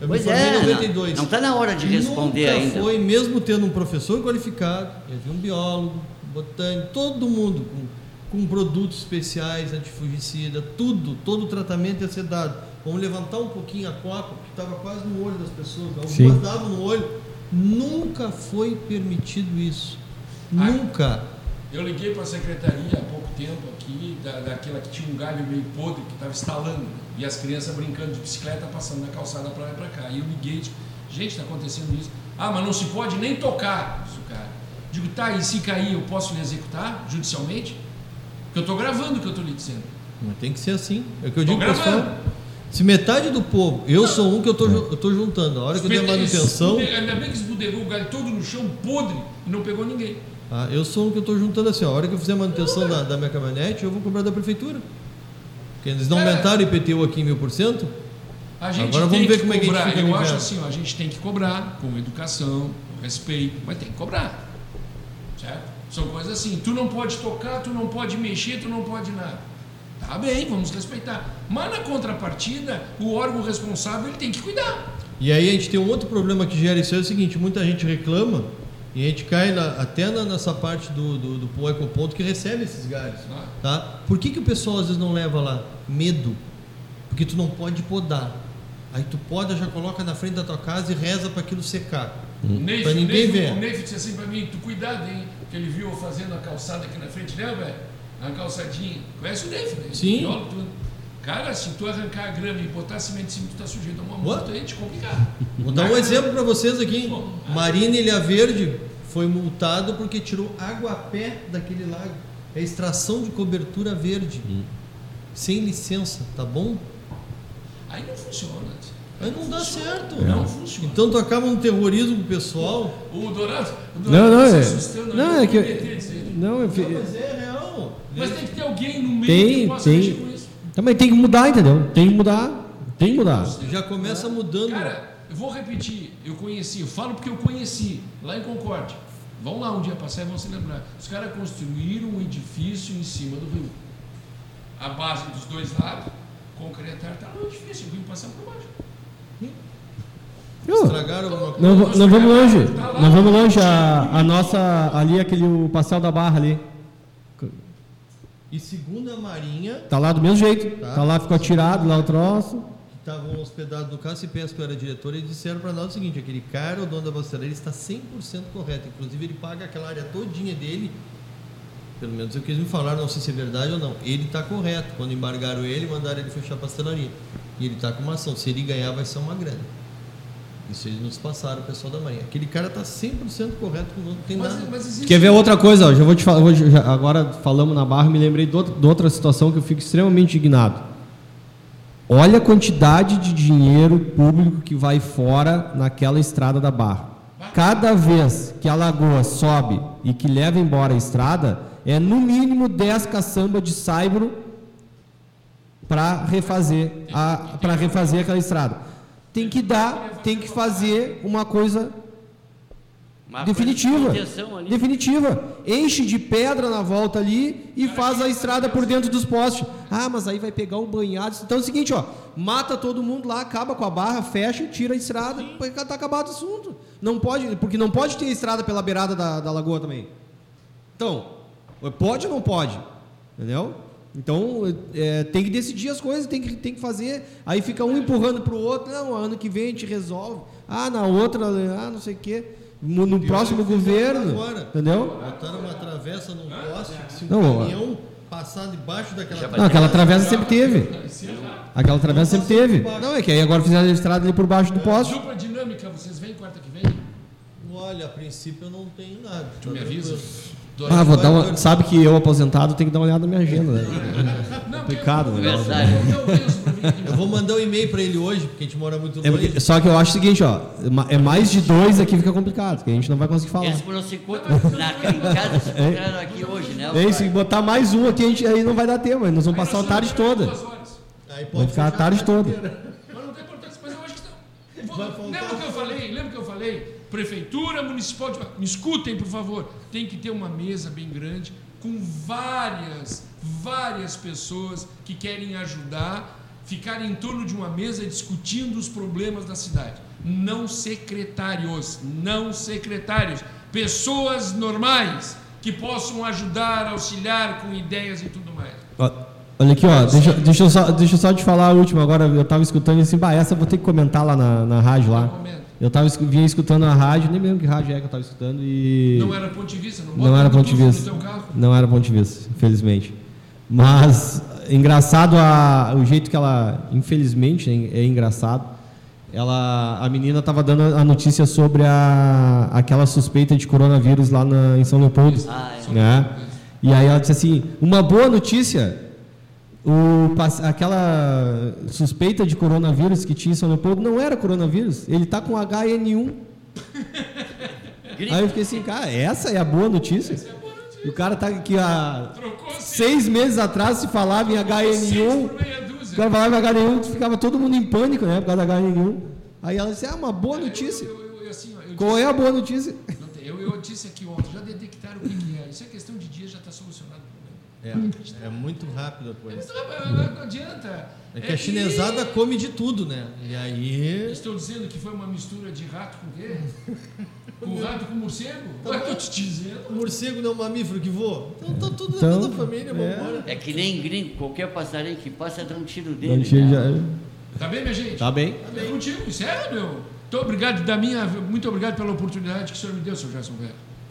S3: Eu me
S2: Pois
S3: formei
S2: é,
S3: em 92.
S2: não está na hora de responder
S3: Nunca
S2: ainda.
S3: foi, mesmo tendo um professor qualificado, havia um biólogo, botânico, todo mundo com, com produtos especiais, antifugicida, tudo, todo o tratamento ia ser dado. Vamos levantar um pouquinho a copa, porque estava quase no olho das pessoas, algumas
S4: Sim.
S3: davam no olho. Nunca foi permitido isso.
S5: Ah.
S3: Nunca.
S5: Eu liguei para a secretaria há pouco tempo aqui, da, daquela que tinha um galho meio podre que estava instalando, e as crianças brincando de bicicleta, passando na calçada para lá e para cá. E eu liguei e disse, gente, está acontecendo isso. Ah, mas não se pode nem tocar. Digo, tá, e se cair eu posso lhe executar judicialmente? Porque eu estou gravando o que eu estou lhe dizendo.
S3: Mas tem que ser assim. É o que eu
S5: Tô
S3: digo, pessoal.
S5: gravando.
S3: Se metade do povo, eu sou um que eu eu tô juntando. A hora que eu der manutenção,
S5: Ainda bem que esbudegou o galho todo no chão, podre, e não pegou ninguém.
S3: Ah, eu sou um que eu estou juntando assim, a hora que eu fizer a manutenção da, da minha caminhonete, eu vou cobrar da prefeitura. Porque eles não
S5: É.
S3: aumentaram o IPTU aqui em mil por cento.
S5: A gente
S3: Agora vamos
S5: tem
S3: ver
S5: que
S3: como é que a gente
S5: cobrar.
S3: fica
S5: eu acho
S3: inverno.
S5: assim, ó, a gente tem que cobrar com educação, com respeito, mas tem que cobrar. São coisas assim, tu não pode tocar, tu não pode mexer, tu não pode nada. Tá bem, vamos respeitar. Mas na contrapartida, o órgão responsável ele tem que cuidar.
S3: E aí a gente tem um outro problema que gera isso, é o seguinte, muita gente reclama e a gente cai na- até na- nessa parte do, do, do ecoponto que recebe esses galhos.
S5: Tá?
S3: Tá? Por que, que o pessoal às vezes não leva lá? Medo. Porque tu não pode podar. Aí tu poda, já coloca na frente da tua casa e reza para aquilo secar.
S5: O Neif,
S3: Pra ninguém ver.
S5: O Neif disse assim pra mim, tu cuidado, hein? Que ele viu fazendo a calçada aqui na frente, lembra, velho? A calçadinha. Conhece o Neif, né?
S3: Sim.
S5: Tudo. Cara, se tu arrancar a grama e botar cimento em cima, tu tá sujeito a uma multa aí, te complicar.
S3: Vou dar um exemplo para vocês aqui.
S5: Bom,
S3: Marina Ilha Verde foi multado porque tirou água a pé daquele lago. É extração de cobertura verde. Sem licença, tá bom?
S5: Aí não funciona.
S3: Aí não dá certo.
S5: Não funciona.
S3: Então tu acaba um terrorismo com o pessoal.
S5: O Dourado, o
S4: Não,
S5: Dourado
S4: não,
S5: tá
S4: é.
S5: se assustando
S4: Não,
S5: ali,
S4: é que. Não, eu.
S3: Não, mas é real.
S5: Mas tem que ter alguém no meio
S4: Tem,
S5: que possa
S4: tem.
S5: com isso.
S4: Também tem que mudar, entendeu? Tem que mudar. Tem que mudar.
S3: Já começa mudando.
S5: Cara, eu vou repetir, eu conheci, eu falo porque eu conheci, lá em Concórdia. Vão lá um dia passar e vão se lembrar. Os caras construíram um edifício em cima do rio. A base dos dois lados, concretaram, tá no edifício, o rio passando por baixo.
S4: Eu-
S3: Estragaram alguma coisa.
S4: Não, não vamos longe. Não vamos longe. A, a nossa. Ali, aquele o pastel da barra ali.
S3: E segundo a Marinha,
S4: Tá lá do mesmo jeito.
S3: Tá.
S4: Tá lá, ficou atirado lá o troço.
S3: que estavam hospedados no e que eu era diretor, eles disseram para nós o seguinte, aquele cara, o dono da pastelaria, está 100% correto. Inclusive, ele paga aquela área todinha dele, pelo menos é o que eles me falaram, não sei se é verdade ou não. Ele está correto. Quando embargaram ele, mandaram ele fechar a pastelaria. E ele está com uma ação. Se ele ganhar, vai ser uma grana. Isso eles nos passaram, o pessoal da Marinha. Aquele cara está 100% correto, não tem
S5: Mas,
S3: nada.
S5: mas existe
S4: Quer ver outra coisa? Ó, já vou te falar. vou- já- agora falamos na barra, me lembrei de outra, situação que eu fico extremamente indignado. Olha a quantidade de dinheiro público que vai fora naquela estrada da barra. Cada vez que a lagoa sobe e que leva embora a estrada, é no mínimo 10 caçamba de saibro para refazer a para refazer aquela estrada. Tem que dar, tem que fazer uma coisa
S2: Uma
S4: definitiva.
S2: ali.
S4: Definitiva. Enche de pedra na volta ali e faz a estrada por dentro dos postes. Ah, mas aí vai pegar um banhado. Então é o seguinte, ó, mata todo mundo lá, acaba com a barra, fecha, tira a estrada, porque tá acabado o assunto. Não pode, porque não pode ter estrada pela beirada da, da lagoa também. Então, pode ou não pode? Entendeu? Então, é, tem que decidir as coisas, tem que, tem que fazer. Aí fica um empurrando pro outro. Não, ano que vem a gente resolve. Ah, na outra, ah, não sei o quê. No, no próximo governo.
S3: agora.
S4: Entendeu?
S3: Botaram uma travessa num poste, que se um
S4: Não,
S3: caminhão passar debaixo daquela
S4: Não, aquela travessa sempre teve. Aquela travessa sempre teve. Não, é que aí agora fizeram a estrada ali por baixo do poste.
S5: Dupla dinâmica, vocês vêm quarta que vem?
S3: Olha, a princípio eu não tenho nada.
S5: Tu
S3: tá
S5: me avisa?
S4: Ah, vou dar uma, sabe que eu aposentado tenho que dar uma olhada na minha agenda. Né?
S5: Não,
S4: Complicado,
S5: porque
S4: né?
S5: eu-
S3: vou mandar um e-mail para ele hoje, porque a gente mora muito
S4: É
S3: longe.
S4: porque- só que eu acho o seguinte, ó, é mais de dois aqui fica complicado, que a gente não vai conseguir falar.
S2: Eles não se encontram na, em casa, se encontraram aqui hoje, né?
S4: É isso, se botar mais um aqui, a gente, aí não vai dar tempo, nós vamos passar a tarde toda. Vai ficar a tarde toda.
S5: Mas não tem importância, mas eu acho que Lembra que eu falei? Lembra que eu falei? Prefeitura Municipal de. Me escutem, por favor. Tem que ter uma mesa bem grande com várias, várias pessoas que querem ajudar, ficar em torno de uma mesa discutindo os problemas da cidade. Não secretários, não secretários. Pessoas normais que possam ajudar, auxiliar com ideias e tudo mais.
S4: Olha aqui, ó, deixa, deixa, eu só, deixa eu só te falar a última, agora eu tava escutando assim, bah, essa eu vou ter que comentar lá na, na rádio lá.
S5: Comenta.
S4: Eu tava, vinha escutando a rádio, nem lembro que rádio é que eu tava escutando e...
S5: Não era ponto de vista, não,
S4: Não era
S5: no
S4: ponto de
S5: Bluetooth
S4: vista. Não era ponto de vista, infelizmente. Mas engraçado a, o jeito que ela, infelizmente, né, é engraçado. Ela, a menina estava dando a notícia sobre a, aquela suspeita de coronavírus lá na, em São Leopoldo.
S2: Ah, é.
S4: né? E aí ela disse assim: uma boa notícia. O, aquela suspeita de coronavírus que tinha em São Leopoldo não era coronavírus, ele está com HN1. Aí eu fiquei assim, cara, essa é a boa notícia? E o cara tá aqui há
S5: Trocou
S4: seis meses atrás se falava em HN1.
S5: por meia
S4: O cara falava em HN1, ficava todo mundo em pânico, né? Por causa da HN1. Aí ela disse, ah, uma boa notícia.
S5: Eu, eu, assim, ó,
S4: Qual é a boa notícia?
S5: eu, eu disse aqui ontem, já detectaram o que, é. Isso é questão de dias, já está solucionado.
S3: É, é muito rápido a coisa.
S5: Não, não, não adianta.
S3: É que a chinesada come de tudo, né? E aí.
S5: Estou dizendo que foi uma mistura de rato com o quê? Com rato com morcego? Eu estou te dizendo.
S3: O morcego não é um mamífero que voa? Então tá tudo
S4: Então,
S3: dentro da família, vamos embora.
S2: É que nem gringo, qualquer passarinho que passa dá um tiro dele. Né?
S4: já-
S5: Tá bem, minha gente?
S4: Tá bem.
S5: Tá bem contigo, sério, meu. Muito obrigado, da minha, muito obrigado pela oportunidade que o senhor me deu, senhor Gerson Velho.